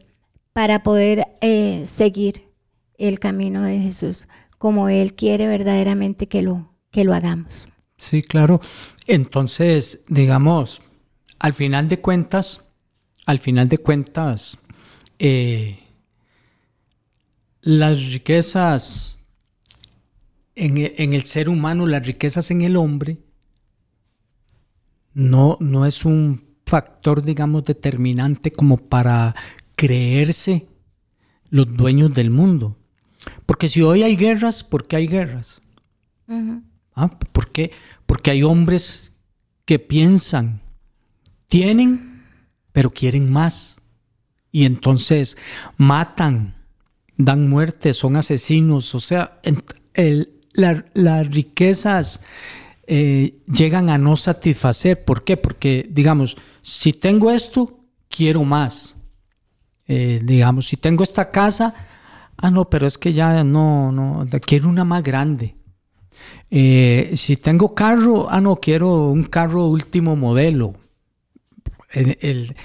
para poder eh, seguir el camino de Jesús como Él quiere verdaderamente que lo, que lo hagamos. Sí, claro. Entonces, digamos, al final de cuentas, al final de cuentas, eh, las riquezas en, e- en el ser humano, las riquezas en el hombre, no, no es un factor, digamos, determinante como para creerse los dueños del mundo. Porque si hoy hay guerras, ¿por qué hay guerras? ¿Ah? ¿Por qué? Porque hay hombres que piensan, tienen, pero quieren más. Y entonces matan, dan muerte, son asesinos. O sea, las riquezas eh, llegan a no satisfacer. ¿Por qué? Porque, digamos, si tengo esto, quiero más. Eh, digamos, si tengo esta casa, ah, no, pero es que ya no, no, quiero una más grande. Eh, si tengo carro, ah, no, quiero un carro último modelo. El- el-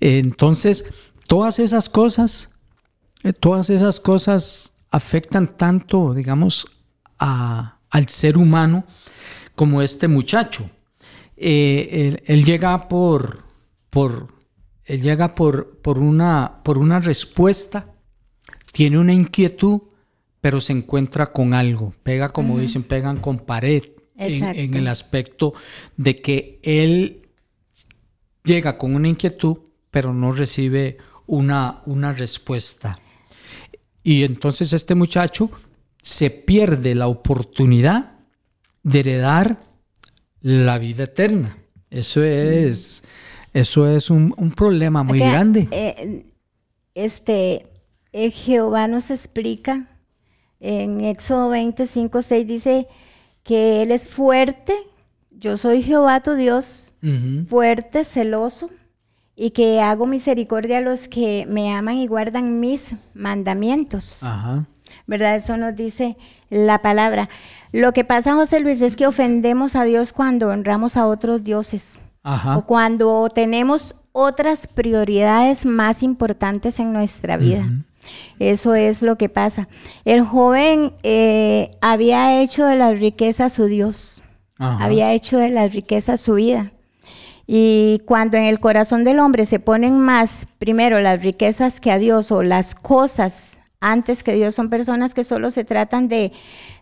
entonces, todas esas cosas, eh, todas esas cosas afectan tanto, digamos, al ser humano como este muchacho. Eh, él, él llega por, por, él llega por, por, una, por una respuesta, tiene una inquietud, pero se encuentra con algo. Pega, como dicen, pegan con pared. En, en el aspecto de que él llega con una inquietud, pero no recibe una, una respuesta. Y entonces este muchacho se pierde la oportunidad de heredar la vida eterna. Eso es, eso es un, un problema muy Acá, grande. eh, este, eh, Jehová nos explica en Éxodo 25, 6 dice que Él es fuerte, yo soy Jehová tu Dios, fuerte, celoso, y que hago misericordia a los que me aman y guardan mis mandamientos. Ajá. ¿verdad? Eso nos dice la palabra. Lo que pasa, José Luis, es que ofendemos a Dios cuando honramos a otros dioses Ajá. o cuando tenemos otras prioridades más importantes en nuestra vida. Eso es lo que pasa. El joven eh, había hecho de las riquezas su Dios, Ajá. había hecho de las riquezas su vida. Y cuando en el corazón del hombre se ponen más, primero, las riquezas que a Dios o las cosas antes que Dios, son personas que solo se tratan de,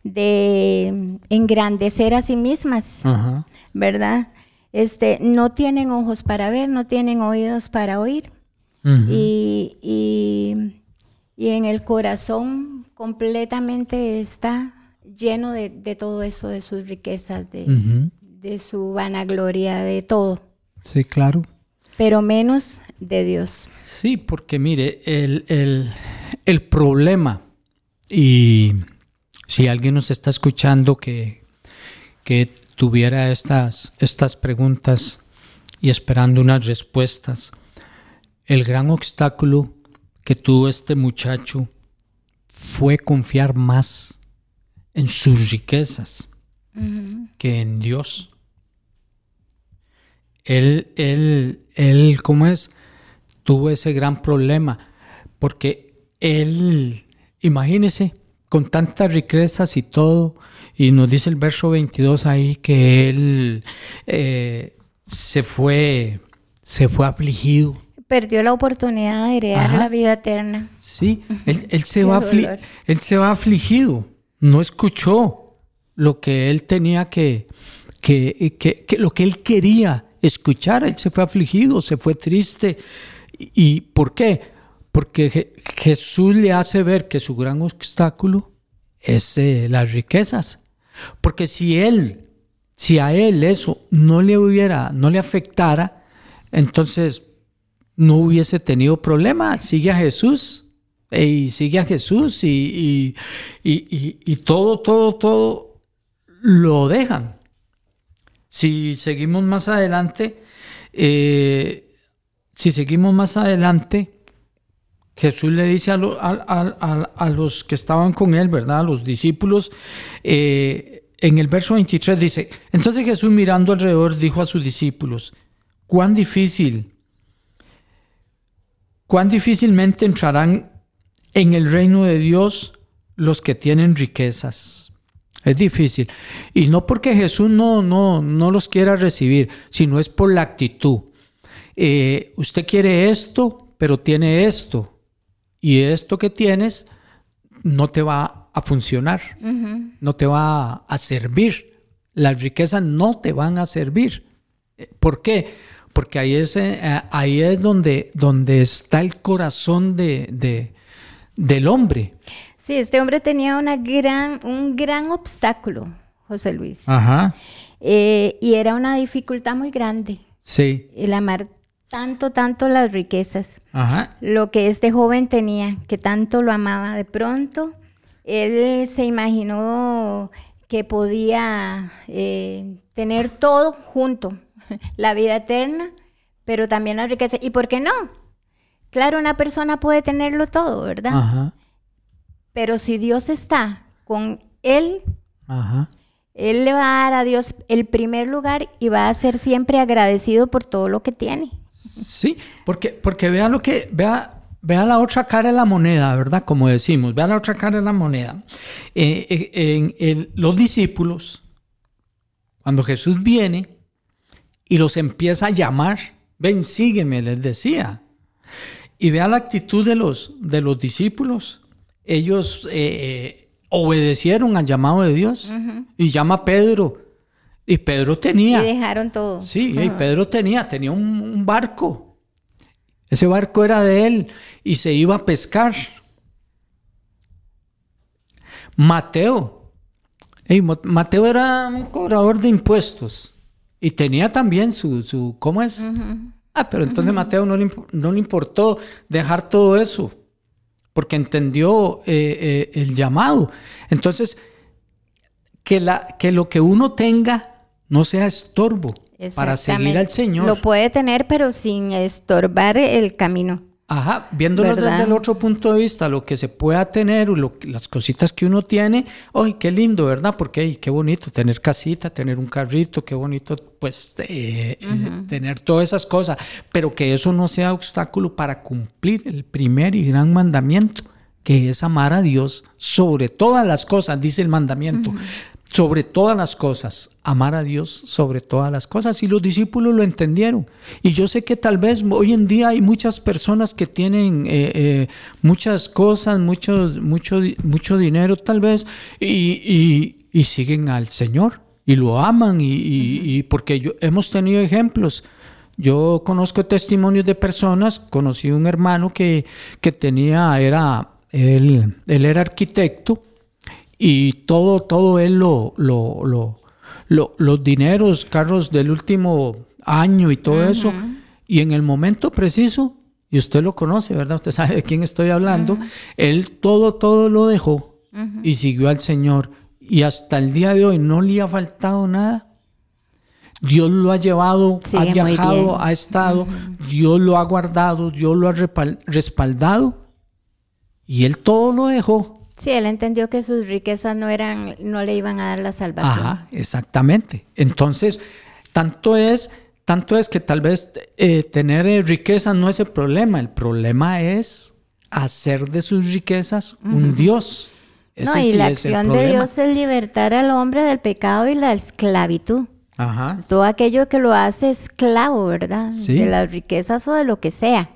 de engrandecer a sí mismas, Ajá. ¿verdad? Este, no tienen ojos para ver, no tienen oídos para oír. Y, y- y en el corazón completamente está lleno de, de todo eso, de sus riquezas, de, de su vanagloria, de todo, Sí, claro. pero menos de Dios. Sí, porque mire, el, el- el problema, y si alguien nos está escuchando que, que tuviera estas, estas preguntas y esperando unas respuestas. El gran obstáculo que tuvo este muchacho fue confiar más en sus riquezas que en Dios. Él, él, él, ¿cómo es? Tuvo ese gran problema porque él, imagínese, con tantas riquezas y todo, y nos dice el verso 22 ahí que él eh, se fue, se fue afligido. Perdió la oportunidad de heredar la vida eterna. Sí, él, se va él se va afligido. No escuchó lo que él tenía que, que, que, lo que él quería escuchar. Él se fue afligido, se fue triste. ¿Y por qué? Porque Jesús le hace ver que su gran obstáculo es eh, las riquezas. Porque si él, si a él eso no le hubiera, no le afectara, entonces no hubiese tenido problema. Sigue a Jesús y sigue a Jesús y, y, todo, todo, todo lo dejan. Si seguimos más adelante, eh, si seguimos más adelante, Jesús le dice a, a, los que estaban con él, ¿verdad? A los discípulos, eh, en el verso 23 dice, entonces Jesús mirando alrededor dijo a sus discípulos, cuán difícil, cuán difícilmente entrarán en el reino de Dios los que tienen riquezas. Es difícil. Y no porque Jesús no, no, no los quiera recibir, sino es por la actitud. Eh, usted quiere esto, pero tiene esto y esto que tienes no te va a funcionar, no te va a servir. Las riquezas no te van a servir. ¿Por qué? Porque ahí es, eh, ahí es donde, donde está el corazón de, del hombre. Sí, este hombre tenía una gran, un gran obstáculo, José Luis. Ajá. Eh, y era una dificultad muy grande. Sí. El amar tanto, tanto las riquezas. Ajá. Lo que este joven tenía, que tanto lo amaba. De pronto, él se imaginó que podía eh, tener todo junto, la vida eterna, pero también la riqueza. ¿Y por qué no? Claro, una persona puede tenerlo todo, ¿verdad? Ajá. Pero si Dios está con él, Ajá. él le va a dar a Dios el primer lugar y va a ser siempre agradecido por todo lo que tiene. Sí, porque, porque vea lo que, vea, vea la otra cara de la moneda, ¿verdad? Como decimos, vea la otra cara de la moneda. Eh, eh, en, los discípulos, cuando Jesús viene y los empieza a llamar, ven, sígueme, les decía. Y vea la actitud de los, de los discípulos. Ellos eh, obedecieron al llamado de Dios. Y llama a Pedro y Pedro tenía. Y dejaron todo. Sí, y Pedro tenía, tenía un, barco. Ese barco era de él y se iba a pescar. Mateo. Mateo era un cobrador de impuestos y tenía también su, su ¿cómo es? Ah, pero entonces Mateo no le, no le, importó dejar todo eso porque entendió eh, eh, el llamado. Entonces, que, la, que lo que uno tenga no sea estorbo para seguir al Señor. Lo puede tener, pero sin estorbar el camino. Ajá, viéndolo desde el otro punto de vista, lo que se pueda tener, lo, las cositas que uno tiene, ¡ay, qué lindo, ¿verdad? Porque, qué bonito tener casita, tener un carrito, qué bonito, pues, eh, eh, tener todas esas cosas, pero que eso no sea obstáculo para cumplir el primer y gran mandamiento, que es amar a Dios sobre todas las cosas, dice el mandamiento sobre todas las cosas, amar a Dios sobre todas las cosas. Y los discípulos lo entendieron. Y yo sé que tal vez hoy en día hay muchas personas que tienen eh, eh, muchas cosas, mucho, mucho, mucho dinero tal vez, y, siguen al Señor y lo aman. Y, porque yo, hemos tenido ejemplos. Yo conozco testimonios de personas, conocí un hermano que, que tenía, era, él, él era arquitecto y todo, todo él lo, lo, los dineros, carros del último año y todo eso. Y en el momento preciso, y usted lo conoce, ¿verdad? Usted sabe de quién estoy hablando. Él todo, todo lo dejó y siguió al Señor. Y hasta el día de hoy no le ha faltado nada Dios lo ha llevado, Sí, ha viajado, ha estado, Dios lo ha guardado, Dios lo ha respaldado y él todo lo dejó. Sí, él entendió que sus riquezas no eran, no le iban a dar la salvación. Ajá, exactamente. Entonces, tanto es, tanto es que tal vez eh, tener eh, riquezas no es el problema, el problema es hacer de sus riquezas un Dios. No, y sí la acción de. Dios es libertar al hombre del pecado y la esclavitud. Ajá. Todo aquello que lo hace esclavo, ¿verdad? Sí. De las riquezas o de lo que sea.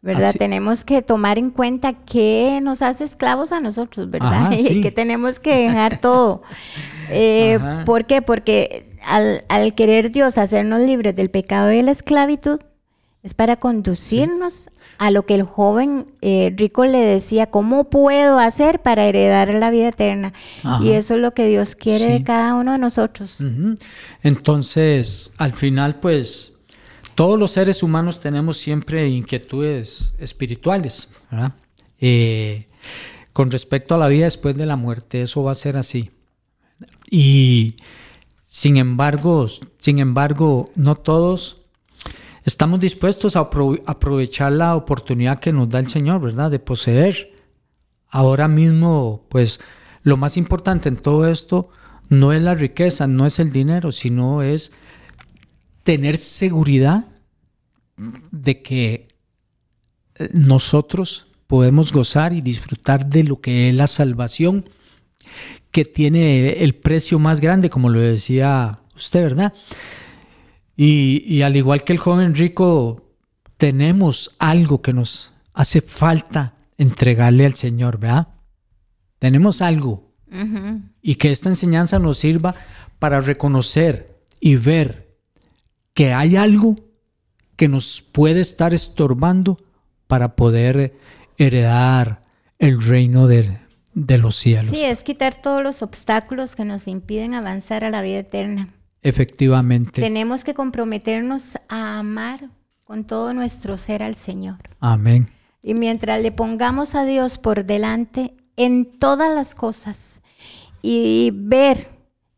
¿Verdad? Así- Tenemos que tomar en cuenta qué nos hace esclavos a nosotros, ¿verdad? Ajá, sí. Que tenemos que dejar todo. Eh. ¿Por qué? Porque al, al querer Dios hacernos libres del pecado y de la esclavitud, es para conducirnos a lo que el joven eh, rico le decía, ¿cómo puedo hacer para heredar la vida eterna? Ajá. Y eso es lo que Dios quiere Sí. de cada uno de nosotros. Entonces, al final, pues, todos los seres humanos tenemos siempre inquietudes espirituales, ¿verdad? Eh, con respecto a la vida después de la muerte, eso va a ser así. Y sin embargo, sin embargo, no todos estamos dispuestos a apro- aprovechar la oportunidad que nos da el Señor, ¿verdad? De poseer. Ahora mismo, pues, lo más importante en todo esto no es la riqueza, no es el dinero, sino es tener seguridad de que eh, nosotros podemos gozar y disfrutar de lo que es la salvación que tiene el precio más grande, como lo decía usted, ¿verdad? Y, y al igual que el joven rico, tenemos algo que nos hace falta entregarle al Señor, ¿verdad? Tenemos algo y que esta enseñanza nos sirva para reconocer y ver que hay algo que nos puede estar estorbando para poder heredar el reino de, de los cielos. Sí, es quitar todos los obstáculos que nos impiden avanzar a la vida eterna. Efectivamente. Tenemos que comprometernos a amar con todo nuestro ser al Señor. Amén. Y mientras le pongamos a Dios por delante en todas las cosas y ver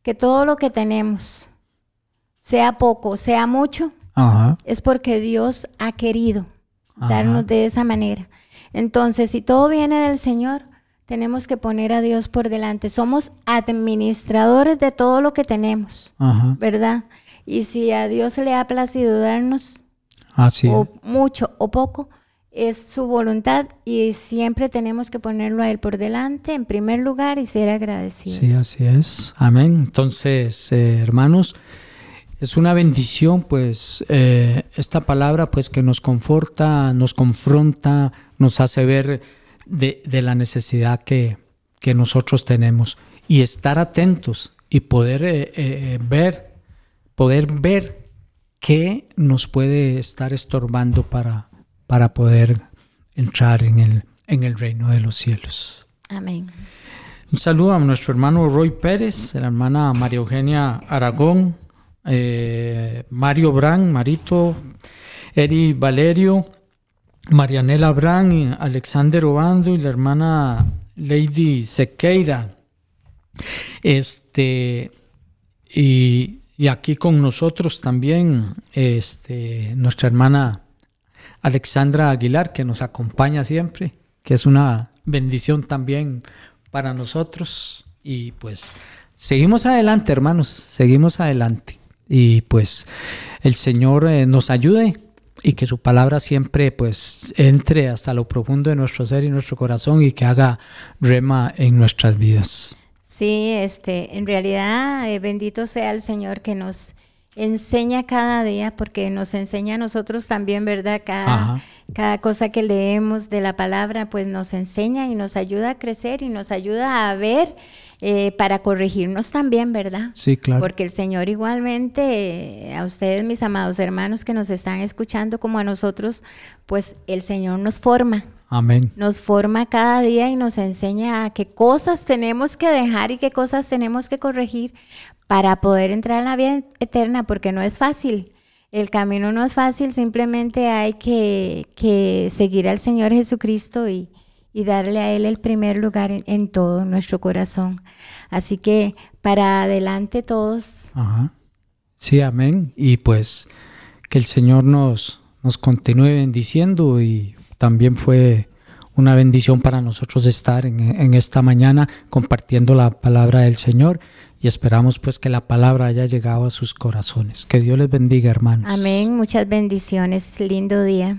que todo lo que tenemos, sea poco, sea mucho, Ajá. es porque Dios ha querido Ajá. darnos de esa manera. Entonces, si todo viene del Señor, tenemos que poner a Dios por delante. Somos administradores de todo lo que tenemos, Ajá. ¿verdad? Y si a Dios le ha placido darnos Así o mucho o poco, es su voluntad y siempre tenemos que ponerlo a Él por delante, en primer lugar, y ser agradecidos. Sí, así es. Amén. Entonces, eh, hermanos, es una bendición, pues, eh, esta palabra, pues, que nos conforta, nos confronta, nos hace ver de, de la necesidad que, que nosotros tenemos y estar atentos y poder eh, eh, ver, poder ver qué nos puede estar estorbando para, para poder entrar en el, en el reino de los cielos. Amén. Un saludo a nuestro hermano Roy Pérez, a la hermana María Eugenia Aragón, eh, Mario Brand, Marito, Eri Valerio, Marianela Brand, Alexander Obando y la hermana Lady Sequeira. Este, y, y aquí con nosotros también este, nuestra hermana Alexandra Aguilar, que nos acompaña siempre, que es una bendición también para nosotros. Y pues seguimos adelante, hermanos, seguimos adelante. Y pues el Señor eh, nos ayude y que su palabra siempre pues entre hasta lo profundo de nuestro ser y nuestro corazón y que haga rema en nuestras vidas. Sí, este, en realidad, eh, bendito sea el Señor que nos enseña cada día, porque nos enseña a nosotros también, ¿verdad? Cada, Ajá. cada cosa que leemos de la palabra, pues nos enseña y nos ayuda a crecer y nos ayuda a ver eh, para corregirnos también, ¿verdad? Sí, claro. Porque el Señor igualmente, a ustedes, mis amados hermanos que nos están escuchando, como a nosotros, pues el Señor nos forma Amén. nos forma cada día y nos enseña a qué cosas tenemos que dejar y qué cosas tenemos que corregir para poder entrar en la vida eterna, porque no es fácil. El camino no es fácil, simplemente hay que, que seguir al Señor Jesucristo y, y darle a Él el primer lugar en, en todo nuestro corazón. Así que para adelante todos, Ajá. Sí, amén. Y pues que el Señor nos, nos continúe bendiciendo y también fue una bendición para nosotros estar en, en, esta mañana compartiendo la palabra del Señor y esperamos pues que la palabra haya llegado a sus corazones. Que Dios les bendiga, hermanos. Amén, muchas bendiciones, lindo día.